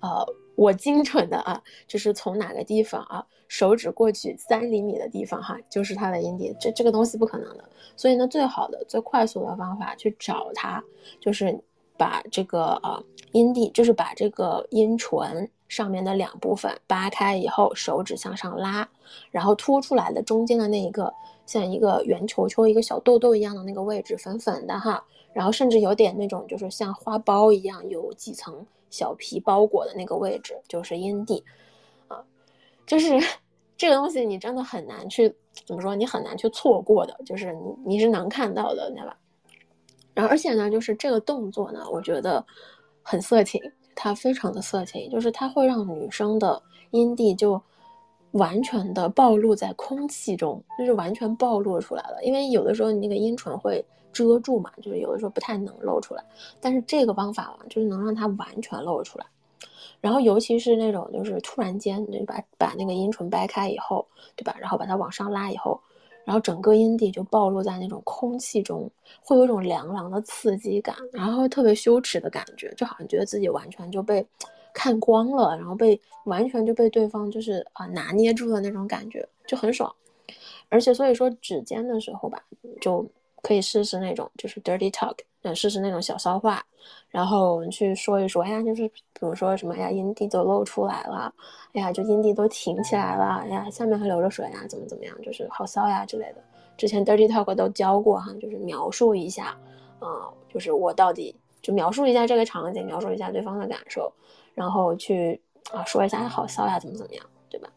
呃，我精准的啊，就是从哪个地方啊，手指过去三厘米的地方哈，就是她的阴蒂，这这个东西不可能的。所以呢，最好的、最快速的方法去找它，就是。把这个呃阴蒂，就是把这个阴唇上面的两部分扒开以后，手指向上拉，然后凸出来的中间的那一个像一个圆球球、一个小豆豆一样的那个位置，粉粉的哈，然后甚至有点那种就是像花苞一样有几层小皮包裹的那个位置，就是阴蒂啊，就是 [LAUGHS] 这个东西你真的很难去怎么说，你很难去错过的，就是你你是能看到的，对吧？然后而且呢，就是这个动作呢，我觉得很色情。它非常的色情，就是它会让女生的阴蒂就完全的暴露在空气中，就是完全暴露出来了。因为有的时候你那个阴唇会遮住嘛，就是有的时候不太能露出来。但是这个方法嘛，就是能让它完全露出来。然后尤其是那种就是突然间，你把把那个阴唇掰开以后，对吧？然后把它往上拉以后。然后整个阴蒂就暴露在那种空气中，会有一种凉凉的刺激感，然后特别羞耻的感觉，就好像觉得自己完全就被看光了，然后被完全就被对方就是啊拿捏住的那种感觉，就很爽。而且所以说指尖的时候吧，就可以试试那种就是 dirty talk。嗯，试试那种小骚话，然后我们去说一说，哎呀，就是比如说什么，哎呀，阴蒂都露出来了，哎呀，就阴蒂都挺起来了，哎呀，下面还流着水啊，怎么怎么样，就是好骚呀之类的。之前 dirty talk 都教过哈，就是描述一下，啊，就是我到底就描述一下这个场景，描述一下对方的感受，然后去啊说一下好骚呀，怎么怎么样，对吧？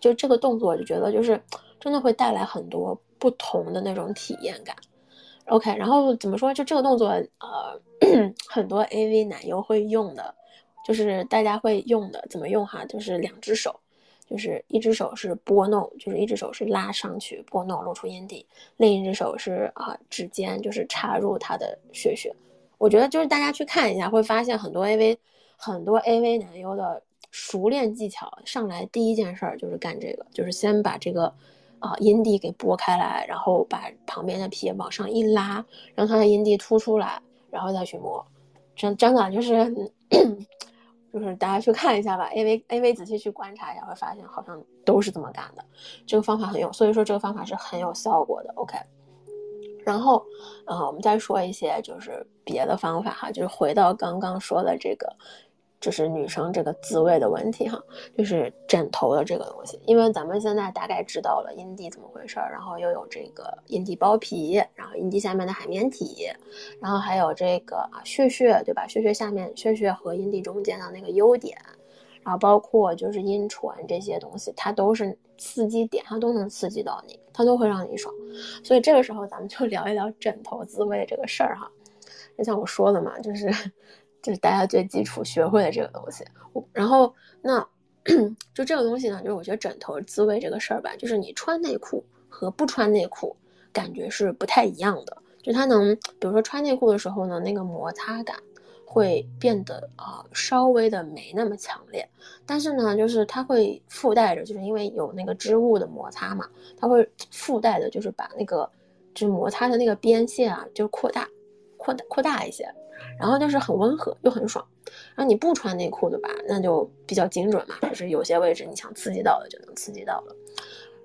就这个动作，就觉得就是真的会带来很多不同的那种体验感。OK，然后怎么说？就这个动作，呃，[COUGHS] 很多 AV 男优会用的，就是大家会用的，怎么用哈？就是两只手，就是一只手是拨弄，就是一只手是拉上去拨弄露出阴蒂，另一只手是啊指尖就是插入他的血穴。我觉得就是大家去看一下，会发现很多 AV 很多 AV 男优的熟练技巧，上来第一件事儿就是干这个，就是先把这个。啊，阴蒂给拨开来，然后把旁边的皮往上一拉，让它的阴蒂凸出来，然后再去摸。真真的就是，[COUGHS] 就是大家去看一下吧，A V A V 仔细去观察一下，会发现好像都是这么干的。这个方法很有，所以说这个方法是很有效果的。OK，然后，嗯，我们再说一些就是别的方法哈，就是回到刚刚说的这个。就是女生这个自慰的问题哈，就是枕头的这个东西，因为咱们现在大概知道了阴蒂怎么回事儿，然后又有这个阴蒂包皮，然后阴蒂下面的海绵体，然后还有这个啊血穴，对吧？血穴下面血穴和阴蒂中间的那个优点，然后包括就是阴唇这些东西，它都是刺激点，它都能刺激到你，它都会让你爽。所以这个时候咱们就聊一聊枕头自慰这个事儿哈，就像我说的嘛，就是。就是大家最基础学会的这个东西，然后那 [CLEARS THROAT] 就这个东西呢，就是我觉得枕头自慰这个事儿吧，就是你穿内裤和不穿内裤感觉是不太一样的。就它能，比如说穿内裤的时候呢，那个摩擦感会变得啊稍微的没那么强烈，但是呢，就是它会附带着，就是因为有那个织物的摩擦嘛，它会附带的，就是把那个就是摩擦的那个边线啊，就扩大、扩大、扩大一些。然后就是很温和又很爽，然后你不穿内裤的吧，那就比较精准嘛，就是有些位置你想刺激到的就能刺激到了。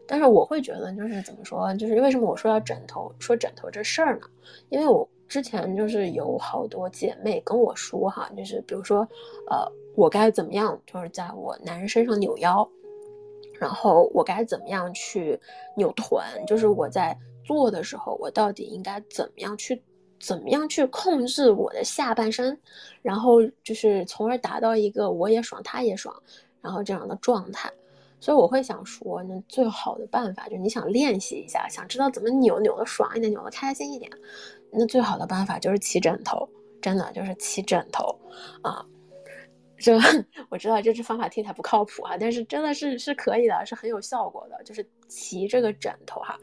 但是我会觉得就是怎么说，就是为什么我说要枕头说枕头这事儿呢？因为我之前就是有好多姐妹跟我说哈，就是比如说，呃，我该怎么样，就是在我男人身上扭腰，然后我该怎么样去扭臀，就是我在做的时候，我到底应该怎么样去。怎么样去控制我的下半身，然后就是从而达到一个我也爽他也爽，然后这样的状态。所以我会想说，那最好的办法就是你想练习一下，想知道怎么扭扭的爽一点，扭的开心一点，那最好的办法就是起枕头，真的就是起枕头啊。[LAUGHS] 这 [LAUGHS] 我知道这支方法听起来不靠谱啊，但是真的是是可以的，是很有效果的，就是骑这个枕头哈。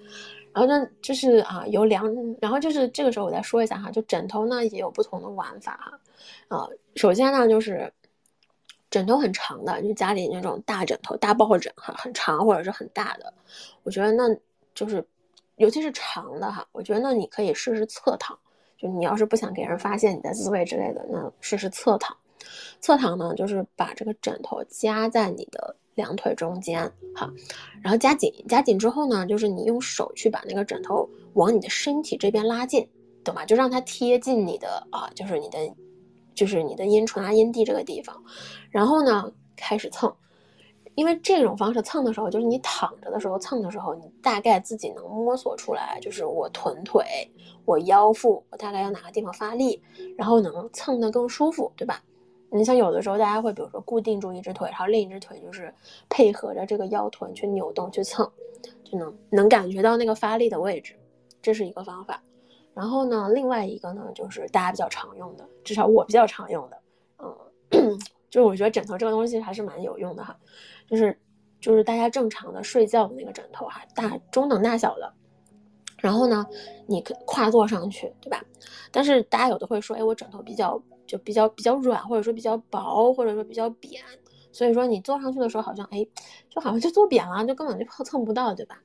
然后呢，就是啊，有两，然后就是这个时候我再说一下哈，就枕头呢也有不同的玩法哈，啊，首先呢就是枕头很长的，就家里那种大枕头、大抱枕哈，很长或者是很大的，我觉得那就是尤其是长的哈，我觉得那你可以试试侧躺，就你要是不想给人发现你的自慰之类的，那试试侧躺。侧躺呢，就是把这个枕头夹在你的。两腿中间，好，然后夹紧，夹紧之后呢，就是你用手去把那个枕头往你的身体这边拉近，懂吗？就让它贴近你的啊，就是你的，就是你的阴唇啊、阴蒂这个地方，然后呢开始蹭。因为这种方式蹭的时候，就是你躺着的时候蹭的时候，你大概自己能摸索出来，就是我臀腿、我腰腹，我大概要哪个地方发力，然后能蹭得更舒服，对吧？你像有的时候大家会，比如说固定住一只腿，然后另一只腿就是配合着这个腰臀去扭动去蹭，就能能感觉到那个发力的位置，这是一个方法。然后呢，另外一个呢，就是大家比较常用的，至少我比较常用的，嗯，[COUGHS] 就是我觉得枕头这个东西还是蛮有用的哈。就是，就是大家正常的睡觉的那个枕头哈，大中等大小的，然后呢，你跨坐上去，对吧？但是大家有的会说，哎，我枕头比较就比较比较软，或者说比较薄，或者说比较扁，所以说你坐上去的时候好像，哎，就好像就坐扁了，就根本就碰蹭不到，对吧？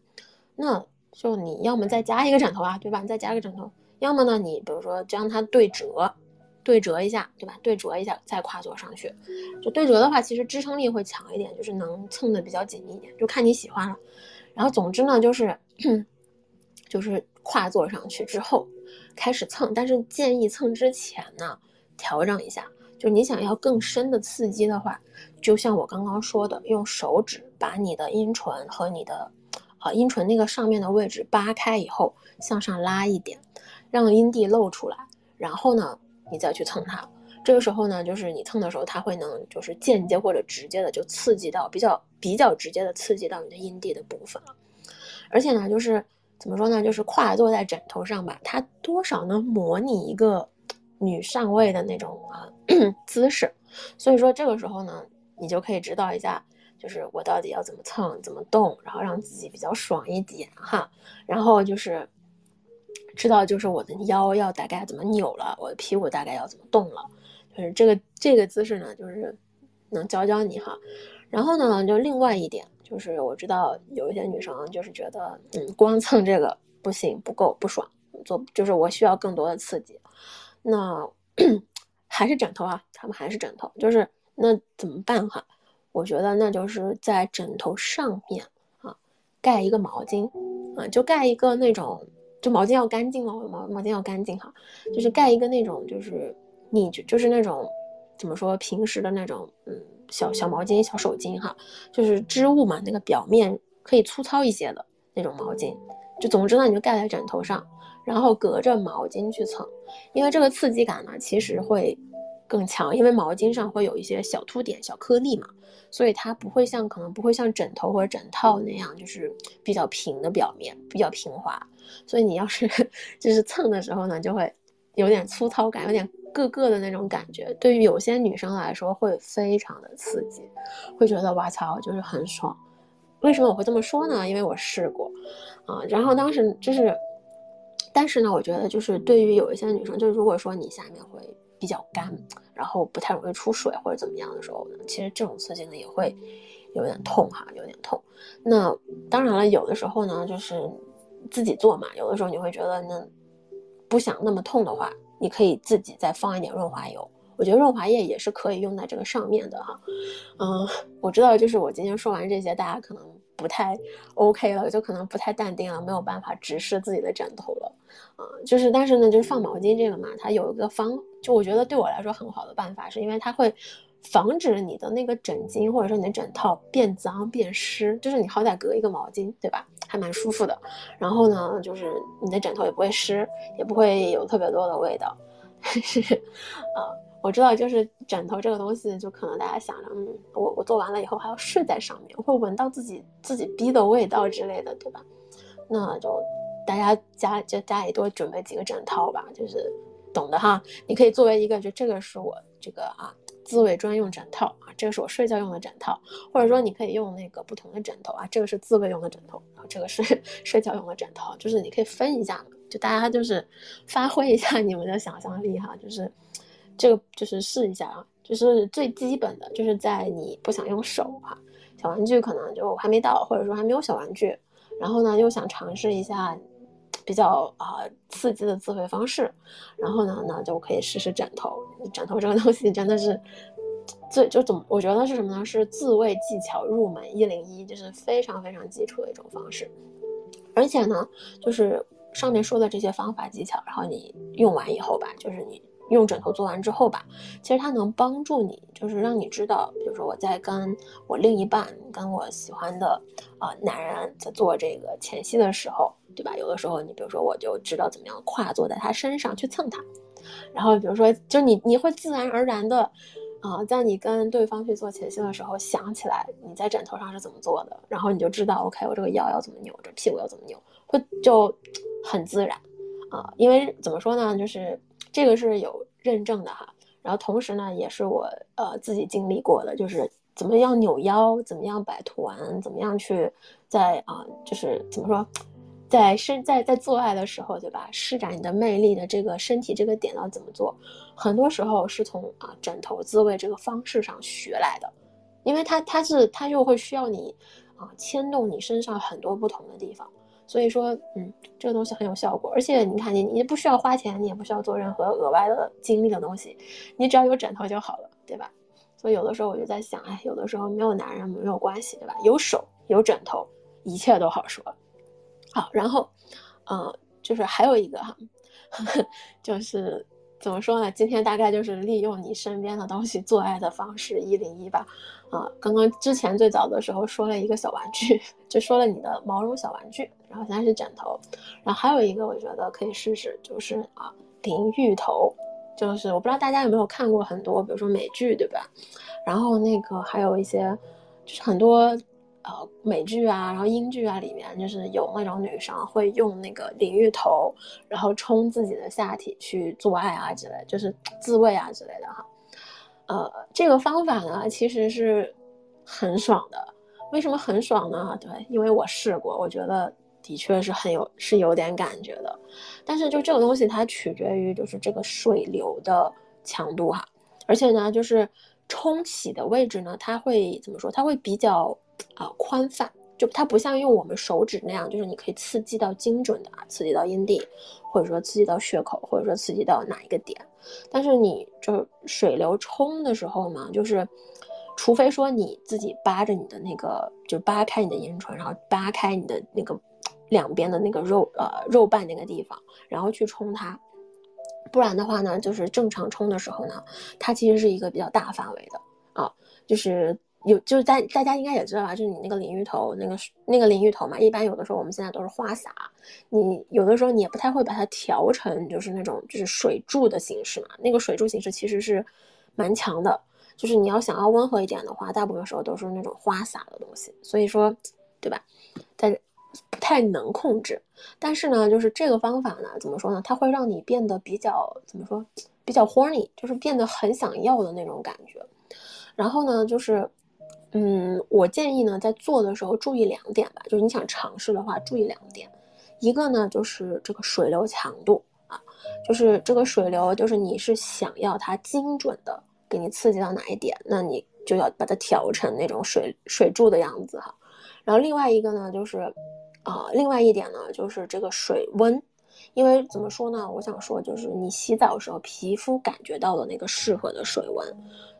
那就你要么再加一个枕头啊，对吧？你再加个枕头，要么呢，你比如说将它对折。对折一下，对吧？对折一下再跨坐上去，就对折的话，其实支撑力会强一点，就是能蹭的比较紧一点，就看你喜欢了。然后总之呢，就是就是跨坐上去之后开始蹭，但是建议蹭之前呢调整一下，就你想要更深的刺激的话，就像我刚刚说的，用手指把你的阴唇和你的啊阴唇那个上面的位置扒开以后向上拉一点，让阴蒂露出来，然后呢。你再去蹭它，这个时候呢，就是你蹭的时候，它会能就是间接或者直接的就刺激到比较比较直接的刺激到你的阴蒂的部分了。而且呢，就是怎么说呢，就是跨坐在枕头上吧，它多少能模拟一个女上位的那种啊 [CLEARS THROAT] 姿势。所以说这个时候呢，你就可以知道一下，就是我到底要怎么蹭、怎么动，然后让自己比较爽一点哈。然后就是。知道就是我的腰要大概怎么扭了，我的屁股大概要怎么动了，就是这个这个姿势呢，就是能教教你哈。然后呢，就另外一点就是我知道有一些女生就是觉得，嗯，光蹭这个不行，不够，不爽，做就是我需要更多的刺激。那 [CLEARS THROAT] 还是枕头啊，他们还是枕头，就是那怎么办哈？我觉得那就是在枕头上面啊盖一个毛巾啊，就盖一个那种。就毛巾要干净哦，毛毛巾要干净哈，就是盖一个那种，就是你就就是那种怎么说平时的那种，嗯，小小毛巾、小手巾哈，就是织物嘛，那个表面可以粗糙一些的那种毛巾。就总之呢，你就盖在枕头上，然后隔着毛巾去蹭，因为这个刺激感呢，其实会更强，因为毛巾上会有一些小凸点、小颗粒嘛。所以它不会像可能不会像枕头或者枕套那样，就是比较平的表面，比较平滑。所以你要是 [LAUGHS] 就是蹭的时候呢，就会有点粗糙感，有点硌硌的那种感觉。对于有些女生来说，会非常的刺激，会觉得哇操，就是很爽。为什么我会这么说呢？因为我试过啊。然后当时就是，但是呢，我觉得就是对于有一些女生，就是如果说你下面会。比较干，然后不太容易出水或者怎么样的时候呢，其实这种刺激呢也会有点痛哈，有点痛。那当然了，有的时候呢就是自己做嘛，有的时候你会觉得那不想那么痛的话，你可以自己再放一点润滑油。我觉得润滑液也是可以用在这个上面的哈。嗯，我知道，就是我今天说完这些，大家可能不太 OK 了，就可能不太淡定了，没有办法直视自己的枕头了。啊，就是但是呢，就是放毛巾这个嘛，它有一个方。就我觉得对我来说很好的办法，是因为它会防止你的那个枕巾或者说你的枕套变脏变湿，就是你好歹隔一个毛巾，对吧？还蛮舒服的。然后呢，就是你的枕头也不会湿，也不会有特别多的味道。[LAUGHS] 是啊，我知道，就是枕头这个东西，就可能大家想着，嗯，我我做完了以后还要睡在上面，会闻到自己自己逼的味道之类的，对吧？那就大家家就家里多准备几个枕套吧，就是。懂的哈，你可以作为一个，就这个是我这个啊自慰专用枕套，这个是我睡觉用的枕套，或者说你可以用那个不同的枕头啊，这个是自慰用的枕头，然后这个是 [LAUGHS] 睡觉用的枕头，就是你可以分一下嘛，就大家就是发挥一下你们的想象力哈，就是这个就是试一下啊，就是最基本的就是在你不想用手哈，小玩具可能就还没到，或者说还没有小玩具，然后呢又想尝试一下。比较啊刺激的自慰方式，然后呢，那就可以试试枕头。枕头这个东西真的是最就怎么？我觉得是什么呢？是自慰技巧入门一零一，就是非常非常基础的一种方式。而且呢，就是上面说的这些方法技巧，然后你用完以后吧，就是你用枕头做完之后吧，其实它能帮助你，就是让你知道，比如说我在跟我另一半、跟我喜欢的啊男人在做这个前戏的时候，对吧？有的时候你比如说我就知道怎么样跨坐在他身上去蹭他，然后比如说就你你会自然而然的。啊，在你跟对方去做前戏的时候，想起来你在枕头上是怎么做的，然后你就知道，OK，我这个腰要怎么扭，这屁股要怎么扭，会就很自然啊。因为怎么说呢，就是这个是有认证的哈。然后同时呢，也是我呃自己经历过的，就是怎么样扭腰，怎么样摆臀，怎么样去在啊，就是怎么说。在身在在做爱的时候，对吧？施展你的魅力的这个身体这个点要怎么做？很多时候是从啊枕头自慰这个方式上学来的，因为它它是它就会需要你啊牵动你身上很多不同的地方，所以说嗯这个东西很有效果，而且你看你你不需要花钱，你也不需要做任何额外的精力的东西，你只要有枕头就好了，对吧？所以有的时候我就在想，哎，有的时候没有男人没有关系，对吧？有手有枕头，一切都好说。好，然后，嗯，就是还有一个哈，[LAUGHS] 就是怎么说呢？今天大概就是利用你身边的东西做爱的方式一零一吧。啊，刚刚之前最早的时候说了一个小玩具，[LAUGHS] 就说了你的毛绒小玩具，然后现在是枕头，然后还有一个我觉得可以试试，就是啊淋浴头，就是我不知道大家有没有看过很多，比如说美剧，对吧？然后那个还有一些，就是很多。呃，美剧啊，然后英剧啊，里面就是有那种女生会用那个淋浴头，然后冲自己的下体去做爱啊之类，就是自慰啊之类的哈。呃，这个方法呢，其实是很爽的。为什么很爽呢？对，因为我试过，我觉得的确是很有，是有点感觉的。但是就这个东西，它取决于就是这个水流的强度哈，而且呢，就是冲洗的位置呢，它会怎么说？它会比较。啊，宽泛就它不像用我们手指那样，就是你可以刺激到精准的啊，刺激到阴蒂，或者说刺激到血口，或者说刺激到哪一个点。但是你就水流冲的时候呢，就是除非说你自己扒着你的那个，就扒开你的阴唇，然后扒开你的那个两边的那个肉呃肉瓣那个地方，然后去冲它，不然的话呢，就是正常冲的时候呢，它其实是一个比较大范围的啊，就是。有就是大大家应该也知道啊，就是你那个淋浴头，那个那个淋浴头嘛，一般有的时候我们现在都是花洒，你有的时候你也不太会把它调成就是那种就是水柱的形式嘛，那个水柱形式其实是蛮强的，就是你要想要温和一点的话，大部分时候都是那种花洒的东西，所以说，对吧？但不太能控制，但是呢，就是这个方法呢，怎么说呢？它会让你变得比较怎么说，比较 horny，就是变得很想要的那种感觉，然后呢，就是。嗯，我建议呢，在做的时候注意两点吧，就是你想尝试的话，注意两点。一个呢，就是这个水流强度啊，就是这个水流，就是你是想要它精准的给你刺激到哪一点，那你就要把它调成那种水水柱的样子哈。然后另外一个呢，就是啊，另外一点呢，就是这个水温，因为怎么说呢？我想说，就是你洗澡时候，皮肤感觉到的那个适合的水温。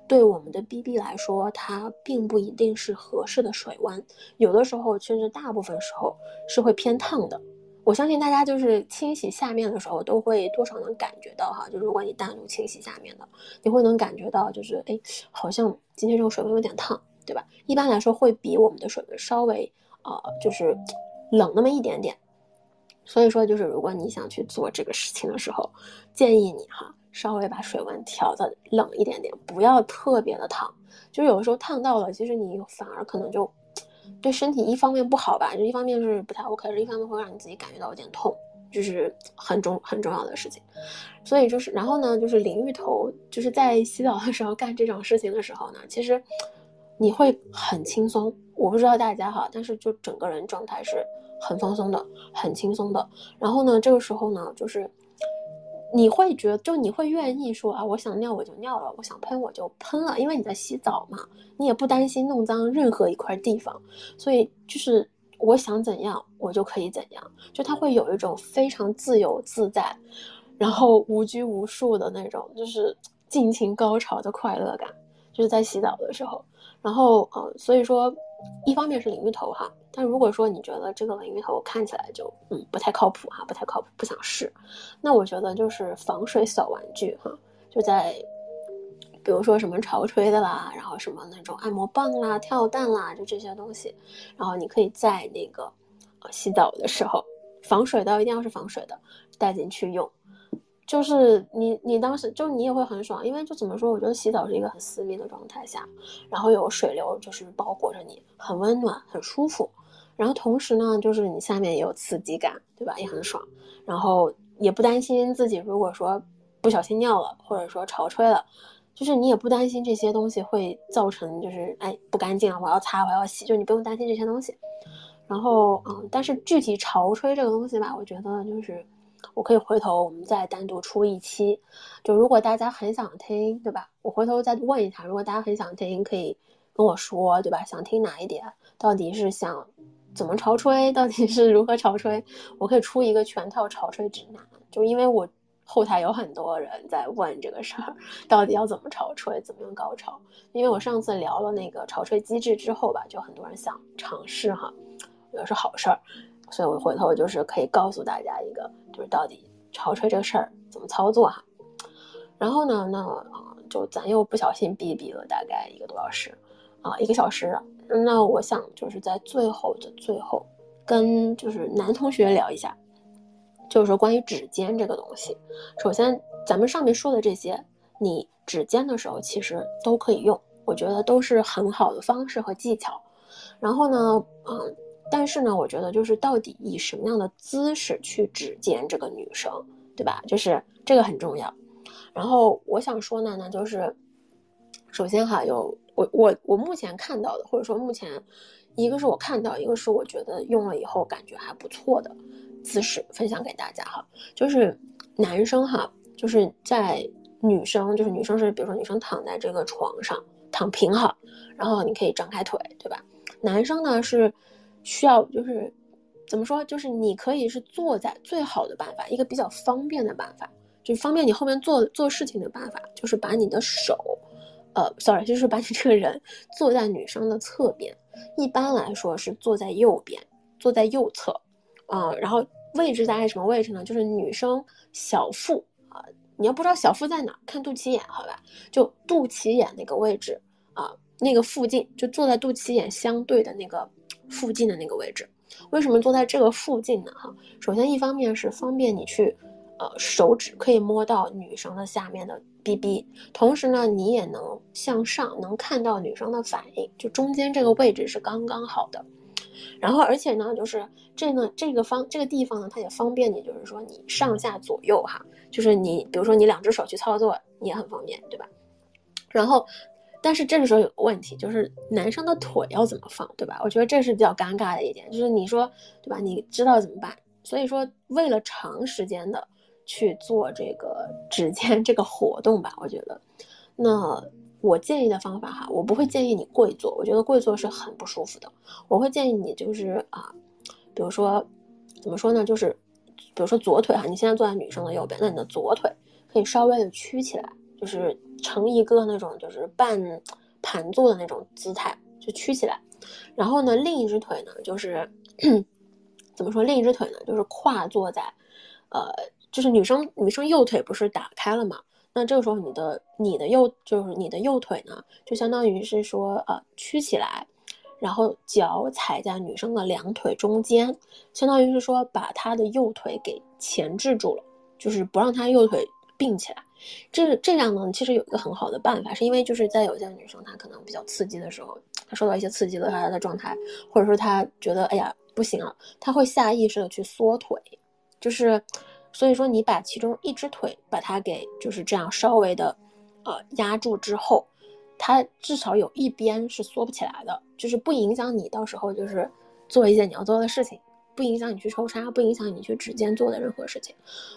对我们的 BB 来说，它并不一定是合适的水温，有的时候甚至大部分时候是会偏烫的。我相信大家就是清洗下面的时候，都会多少能感觉到哈，就如果你单独清洗下面的，你会能感觉到就是哎，好像今天这个水温有点烫，对吧？一般来说会比我们的水温稍微呃就是冷那么一点点。所以说就是如果你想去做这个事情的时候，建议你哈。稍微把水温调的冷一点点，不要特别的烫。就有的时候烫到了，其实你反而可能就对身体一方面不好吧，就一方面是不太 OK，一方面会让你自己感觉到有点痛，就是很重很重要的事情。所以就是，然后呢，就是淋浴头，就是在洗澡的时候干这种事情的时候呢，其实你会很轻松。我不知道大家哈，但是就整个人状态是很放松的，很轻松的。然后呢，这个时候呢，就是。你会觉得，就你会愿意说啊，我想尿我就尿了，我想喷我就喷了，因为你在洗澡嘛，你也不担心弄脏任何一块地方，所以就是我想怎样我就可以怎样，就他会有一种非常自由自在，然后无拘无束的那种，就是尽情高潮的快乐感，就是在洗澡的时候，然后呃，所以说一方面是淋浴头哈，但如果说你觉得这个淋浴头看起来就嗯不太靠谱哈，不太靠谱，不想试，那我觉得就是防水小玩具哈，就在比如说什么潮吹的啦，然后什么那种按摩棒啦、跳蛋啦，就这些东西，然后你可以在那个洗澡的时候，防水的一定要是防水的，带进去用。就是你，你当时就你也会很爽，因为就怎么说，我觉得洗澡是一个很私密的状态下，然后有水流就是包裹着你，很温暖，很舒服。然后同时呢，就是你下面也有刺激感，对吧？也很爽。然后也不担心自己如果说不小心尿了，或者说潮吹了，就是你也不担心这些东西会造成就是哎不干净了，我要擦，我要洗，就你不用担心这些东西。然后嗯，但是具体潮吹这个东西吧，我觉得就是。我可以回头我们再单独出一期，就如果大家很想听，对吧？我回头再问一下，如果大家很想听，可以跟我说，对吧？想听哪一点？到底是想怎么潮吹？到底是如何潮吹？我可以出一个全套潮吹指南。就因为我后台有很多人在问这个事儿，到底要怎么潮吹，怎么样高潮？因为我上次聊了那个潮吹机制之后吧，就很多人想尝试哈，也是好事儿。所以我回头就是可以告诉大家一个，就是到底潮吹这个事儿怎么操作哈。然后呢，那，就咱又不小心逼逼了大概一个多小时，啊，一个小时。那我想就是在最后的最后，跟就是男同学聊一下，就是说关于指尖这个东西。首先，咱们上面说的这些，你指尖的时候其实都可以用，我觉得都是很好的方式和技巧。然后呢，嗯。但是呢，我觉得就是到底以什么样的姿势去指尖这个女生，对吧？就是这个很重要。然后我想说呢，那就是首先哈，有我我我目前看到的，或者说目前一个是我看到，一个是我觉得用了以后感觉还不错的姿势，分享给大家哈。就是男生哈，就是在女生，就是女生是比如说女生躺在这个床上躺平哈，然后你可以张开腿，对吧？男生呢是。需要就是怎么说？就是你可以是坐在最好的办法，一个比较方便的办法，就是方便你后面做做事情的办法，就是把你的手，呃，sorry，就是把你这个人坐在女生的侧边，一般来说是坐在右边，坐在右侧，啊，然后位置大概什么位置呢？就是女生小腹啊，你要不知道小腹在哪，看肚脐眼，好吧？就肚脐眼那个位置啊，那个附近，就坐在肚脐眼相对的那个。附近的那个位置，为什么坐在这个附近呢？哈，首先一方面是方便你去，呃，手指可以摸到女生的下面的 BB，同时呢，你也能向上能看到女生的反应，就中间这个位置是刚刚好的。然后，而且呢，就是这呢这个方这个地方呢，它也方便你，就是说你上下左右哈，就是你比如说你两只手去操作，也很方便，对吧？然后。但是这个时候有个问题，就是男生的腿要怎么放，对吧？我觉得这是比较尴尬的一点，就是你说，对吧？你知道怎么办？所以说，为了长时间的去做这个指尖这个活动吧，我觉得，那我建议的方法哈，我不会建议你跪坐，我觉得跪坐是很不舒服的。我会建议你就是啊，比如说，怎么说呢？就是比如说左腿哈，你现在坐在女生的右边，那你的左腿可以稍微的屈起来，就是。成一个那种就是半盘坐的那种姿态，就屈起来。然后呢，另一只腿呢，就是 [CLEARS THROAT] 怎么说？另一只腿呢，就是跨坐在，呃，就是女生女生右腿不是打开了嘛？那这个时候你的你的右就是你的右腿呢，就相当于是说呃屈起来，然后脚踩在女生的两腿中间，相当于是说把她的右腿给钳制住了，就是不让她右腿并起来。这这样呢，其实有一个很好的办法，是因为就是在有些女生她可能比较刺激的时候，她受到一些刺激了她的状态，或者说她觉得哎呀不行了，她会下意识的去缩腿，就是所以说你把其中一只腿把它给就是这样稍微的呃压住之后，它至少有一边是缩不起来的，就是不影响你到时候就是做一件你要做的事情，不影响你去抽插，不影响你去指尖做的任何事情，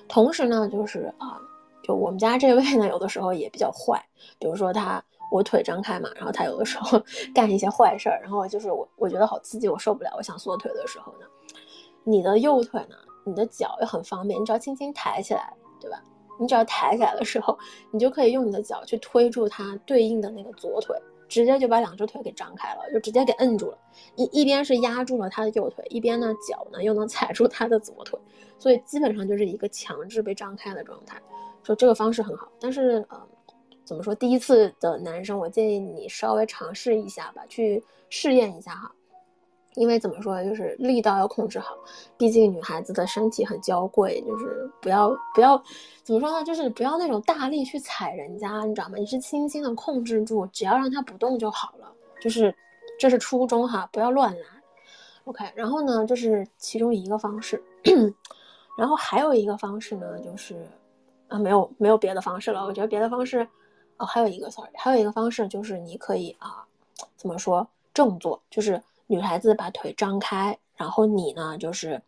同时呢就是啊。就我们家这位呢，有的时候也比较坏，比如说他我腿张开嘛，然后他有的时候 [LAUGHS] 干一些坏事儿，然后就是我我觉得好刺激，我受不了，我想缩腿的时候呢，你的右腿呢，你的脚也很方便，你只要轻轻抬起来，对吧？你只要抬起来的时候，你就可以用你的脚去推住它对应的那个左腿，直接就把两只腿给张开了，就直接给摁住了，一一边是压住了他的右腿，一边呢脚呢又能踩住他的左腿，所以基本上就是一个强制被张开的状态。说这个方式很好，但是呃，怎么说？第一次的男生，我建议你稍微尝试一下吧，去试验一下哈。因为怎么说，就是力道要控制好，毕竟女孩子的身体很娇贵，就是不要不要，怎么说呢？就是不要那种大力去踩人家，你知道吗？你是轻轻的控制住，只要让他不动就好了。就是这是初衷哈，不要乱来。OK，然后呢，这是其中一个方式，[COUGHS] 然后还有一个方式呢，就是没有没有别的方式了。我觉得别的方式，哦，还有一个，sorry，还有一个方式就是你可以啊，怎么说正坐，就是。女孩子把腿张开，然后你呢就是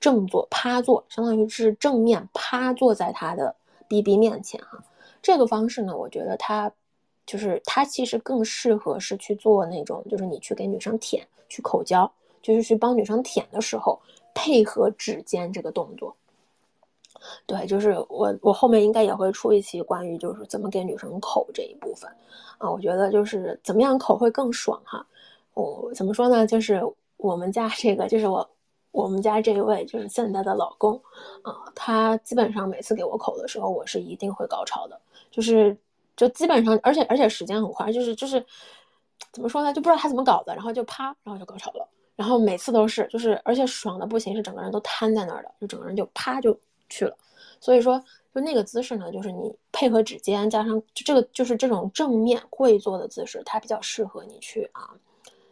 正坐趴坐，相当于是正面趴坐在她的 BB 面前哈。这个方式呢，我觉得它就是它其实更适合是去做那种，就是你去给女生舔，去口交，就是去帮女生舔的时候配合指尖这个动作。对，就是我我后面应该也会出一期关于就是怎么给女生口这一部分啊。我觉得就是怎么样口会更爽哈。我怎么说呢？就是我们家这个，就是我我们家这一位，就是现在的老公，啊，他基本上每次给我口的时候，我是一定会高潮的，就是就基本上，而且而且时间很快，就是就是怎么说呢？就不知道他怎么搞的，然后就啪，然后就高潮了，然后每次都是，就是而且爽的不行，是整个人都瘫在那儿的，就整个人就啪就去了。所以说，就那个姿势呢，就是你配合指尖加上就这个，就是这种正面跪坐的姿势，它比较适合你去啊。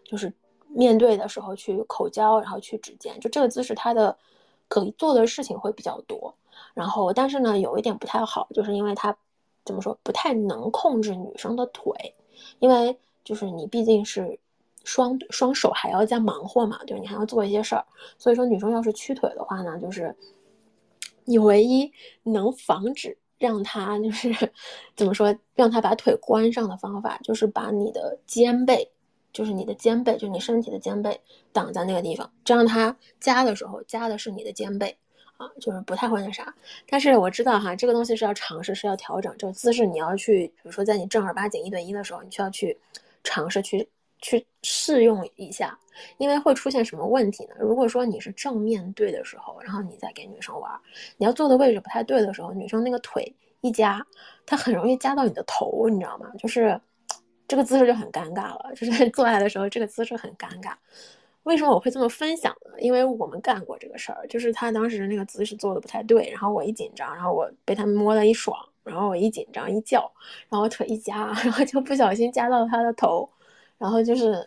就是面对的时候去口交，然后去指尖，就这个姿势，它的可以做的事情会比较多。然后，但是呢，有一点不太好，就是因为它怎么说，不太能控制女生的腿，因为就是你毕竟是双双手还要加忙活嘛，就是你还要做一些事儿。所以说，女生要是屈腿的话呢，就是你唯一能防止让他就是 [LAUGHS] 怎么说，让他把腿关上的方法，就是把你的肩背。就是你的肩背，就你身体的肩背挡在那个地方，这样他夹的时候夹的是你的肩背啊，就是不太会那啥。但是我知道哈，这个东西是要尝试，是要调整这个姿势。你要去，比如说在你正儿八经一对一的时候，你需要去尝试去去试用一下，因为会出现什么问题呢？如果说你是正面对的时候，然后你再给女生玩，你要坐的位置不太对的时候，女生那个腿一夹，她很容易夹到你的头，你知道吗？就是。这个姿势就很尴尬了，就是 [LAUGHS] 坐下来的时候，这个姿势很尴尬。为什么我会这么分享呢？因为我们干过这个事儿，就是他当时那个姿势做的不太对，然后我一紧张，然后我被他们摸了一爽，然后我一紧张一叫，然后腿一夹，然后就不小心夹到他的头，然后就是，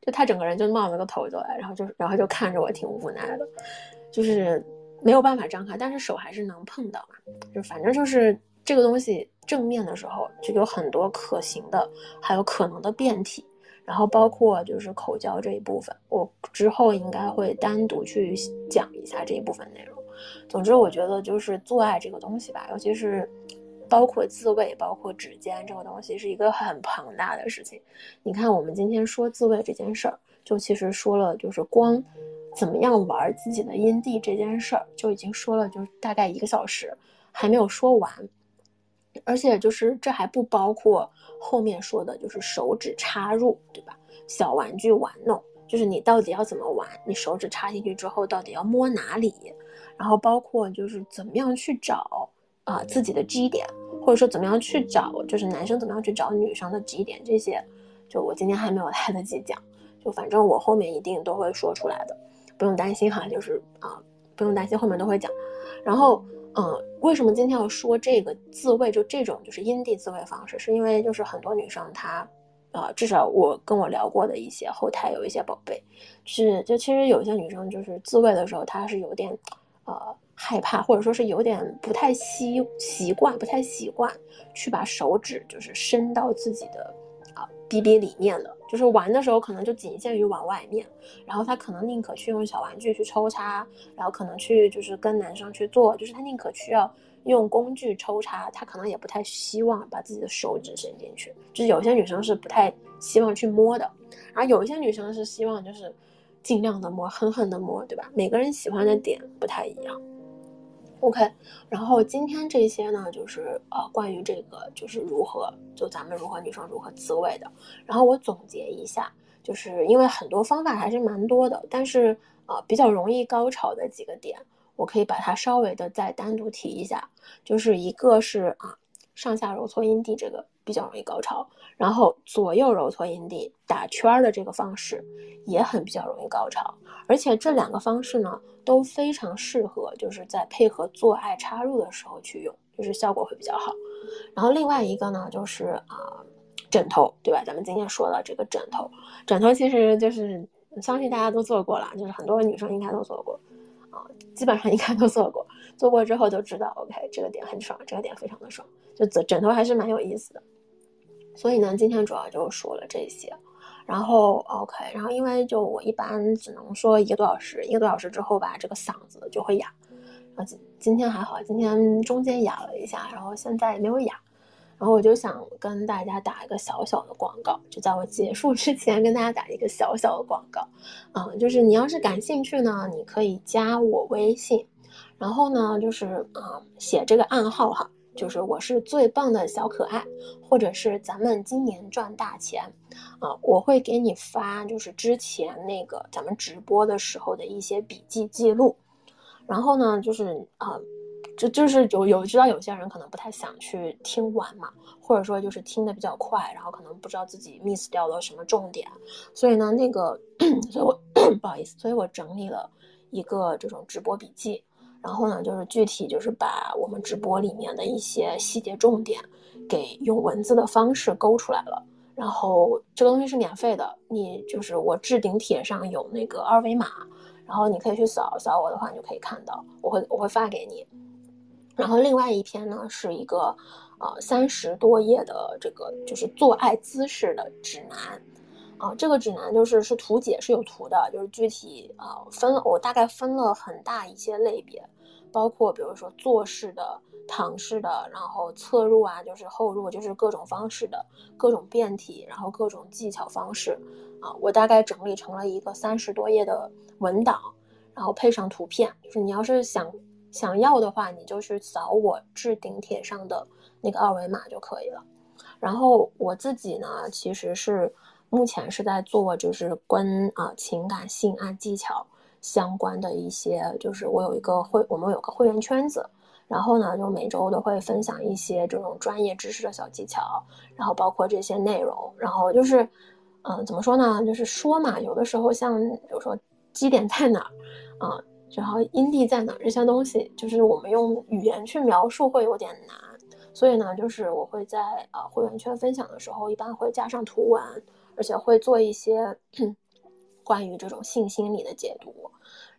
就他整个人就冒了个头就来，然后就然后就看着我挺无奈的，就是没有办法张开，但是手还是能碰到嘛，就反正就是这个东西。正面的时候就有很多可行的，还有可能的变体，然后包括就是口交这一部分，我之后应该会单独去讲一下这一部分内容。总之，我觉得就是做爱这个东西吧，尤其是包括自慰、包括指尖这个东西，是一个很庞大的事情。你看，我们今天说自慰这件事儿，就其实说了，就是光怎么样玩自己的阴蒂这件事儿，就已经说了，就大概一个小时，还没有说完。而且就是这还不包括后面说的，就是手指插入，对吧？小玩具玩弄，就是你到底要怎么玩？你手指插进去之后，到底要摸哪里？然后包括就是怎么样去找啊自己的 G 点，或者说怎么样去找，就是男生怎么样去找女生的 G 点，这些就我今天还没有来得及讲，就反正我后面一定都会说出来的，不用担心哈，就是啊不用担心后面都会讲，然后。嗯，为什么今天要说这个自慰？就这种就是阴蒂自慰方式，是因为就是很多女生她，呃，至少我跟我聊过的一些后台有一些宝贝，是就其实有些女生就是自慰的时候，她是有点，呃，害怕，或者说是有点不太习习惯，不太习惯去把手指就是伸到自己的啊 BB 里面的。就是玩的时候可能就仅限于往外面，然后他可能宁可去用小玩具去抽插，然后可能去就是跟男生去做，就是他宁可需要用工具抽插，他可能也不太希望把自己的手指伸进去。就是有些女生是不太希望去摸的，然后有一些女生是希望就是尽量的摸，狠狠的摸，对吧？每个人喜欢的点不太一样。OK，然后今天这些呢，就是呃，关于这个就是如何就咱们如何女生如何自慰的。然后我总结一下，就是因为很多方法还是蛮多的，但是呃比较容易高潮的几个点，我可以把它稍微的再单独提一下。就是一个是啊，上下揉搓阴蒂这个比较容易高潮，然后左右揉搓阴蒂打圈的这个方式也很比较容易高潮，而且这两个方式呢。都非常适合，就是在配合做爱插入的时候去用，就是效果会比较好。然后另外一个呢，就是啊，枕头，对吧？咱们今天说的这个枕头，枕头其实就是相信大家都做过了，就是很多女生应该都做过啊，基本上应该都做过。做过之后就知道，OK，这个点很爽，这个点非常的爽，就枕枕头还是蛮有意思的。所以呢，今天主要就说了这些。然后 OK，然后因为就我一般只能说一个多小时，一个多小时之后吧，这个嗓子就会哑。然后今今天还好，今天中间哑了一下，然后现在也没有哑。然后我就想跟大家打一个小小的广告，就在我结束之前跟大家打一个小小的广告。嗯，就是你要是感兴趣呢，你可以加我微信，然后呢就是啊写这个暗号哈。就是我是最棒的小可爱，或者是咱们今年赚大钱，啊，我会给你发，就是之前那个咱们直播的时候的一些笔记记录，然后呢，就是啊，就就是有有知道有些人可能不太想去听完嘛，或者说就是听的比较快，然后可能不知道自己 miss 掉了什么重点，所以呢，那个，[CLEARS THROAT] 所以我 [COUGHS] 不好意思，所以我整理了一个这种直播笔记。然后呢，就是具体就是把我们直播里面的一些细节重点，给用文字的方式勾出来了。然后这个东西是免费的，你就是我置顶帖上有那个二维码，然后你可以去扫扫我的话，你就可以看到，我会我会发给你。然后另外一篇呢，是一个呃三十多页的这个就是做爱姿势的指南。啊，这个指南就是是图解，是有图的，就是具体啊分了，我大概分了很大一些类别，包括比如说坐式的、躺式的，然后侧入啊，就是后入，就是各种方式的各种变体，然后各种技巧方式，啊，我大概整理成了一个三十多页的文档，然后配上图片，就是你要是想想要的话，你就去扫我置顶帖上的那个二维码就可以了。然后我自己呢，其实是。目前是在做，就是跟啊情感性爱技巧相关的一些，就是我有一个会，我们有个会员圈子，然后呢，就每周都会分享一些这种专业知识的小技巧，然后包括这些内容，然后就是，嗯，怎么说呢？就是说嘛，有的时候像比如说基点在哪儿啊，然后阴蒂在哪儿这些东西，就是我们用语言去描述会有点难，所以呢，就是我会在啊会员圈分享的时候，一般会加上图文。而且会做一些关于这种性心理的解读，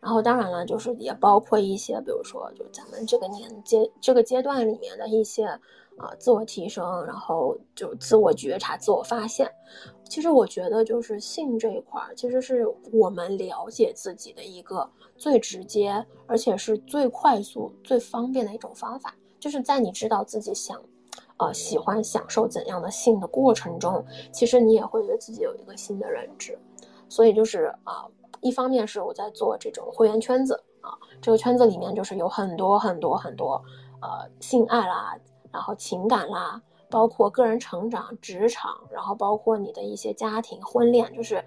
然后当然了，就是也包括一些，比如说，就咱们这个年阶这个阶段里面的一些啊自我提升，然后就自我觉察、自我发现。其实我觉得，就是性这一块儿，其实是我们了解自己的一个最直接，而且是最快速、最方便的一种方法，就是在你知道自己想。呃，喜欢享受怎样的性的过程中，其实你也会对自己有一个新的认知。所以就是啊，一方面是我在做这种会员圈子啊，这个圈子里面就是有很多很多很多呃性爱啦，然后情感啦，包括个人成长、职场，然后包括你的一些家庭、婚恋，就是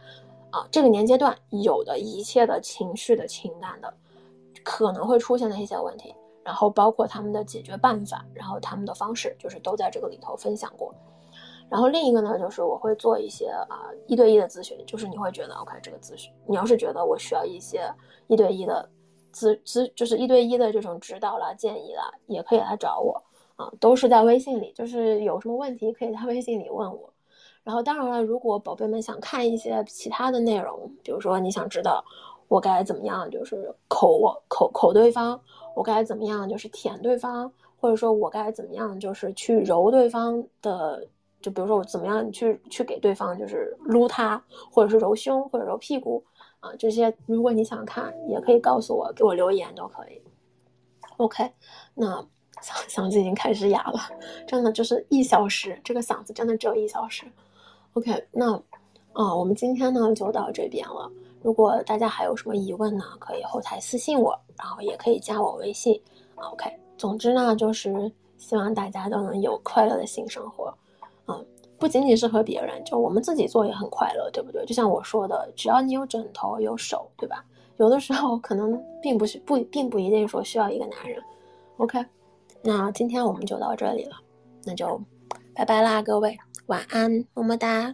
啊这个年阶段有的一切的情绪的情感的可能会出现的一些问题。然后包括他们的解决办法，然后他们的方式，就是都在这个里头分享过。然后另一个呢，就是我会做一些啊一对一的咨询，就是你会觉得 OK 这个咨询，你要是觉得我需要一些一对一的咨咨，就是一对一的这种指导啦、建议啦，也可以来找我啊，都是在微信里，就是有什么问题可以在微信里问我。然后当然了，如果宝贝们想看一些其他的内容，比如说你想知道我该怎么样，就是口我口口对方。我该怎么样？就是舔对方，或者说我该怎么样？就是去揉对方的，就比如说我怎么样去去给对方，就是撸他，或者是揉胸，或者揉屁股啊，这些如果你想看，也可以告诉我，给我留言都可以。OK，那嗓嗓子已经开始哑了，真的就是一小时，这个嗓子真的只有一小时。OK，那啊，我们今天呢就到这边了。如果大家还有什么疑问呢，可以后台私信我，然后也可以加我微信，OK，总之呢，就是希望大家都能有快乐的性生活，嗯，不仅仅是和别人，就我们自己做也很快乐，对不对？就像我说的，只要你有枕头有手，对吧？有的时候可能并不是不并不一定说需要一个男人。OK，那今天我们就到这里了，那就拜拜啦，各位，晚安，么么哒。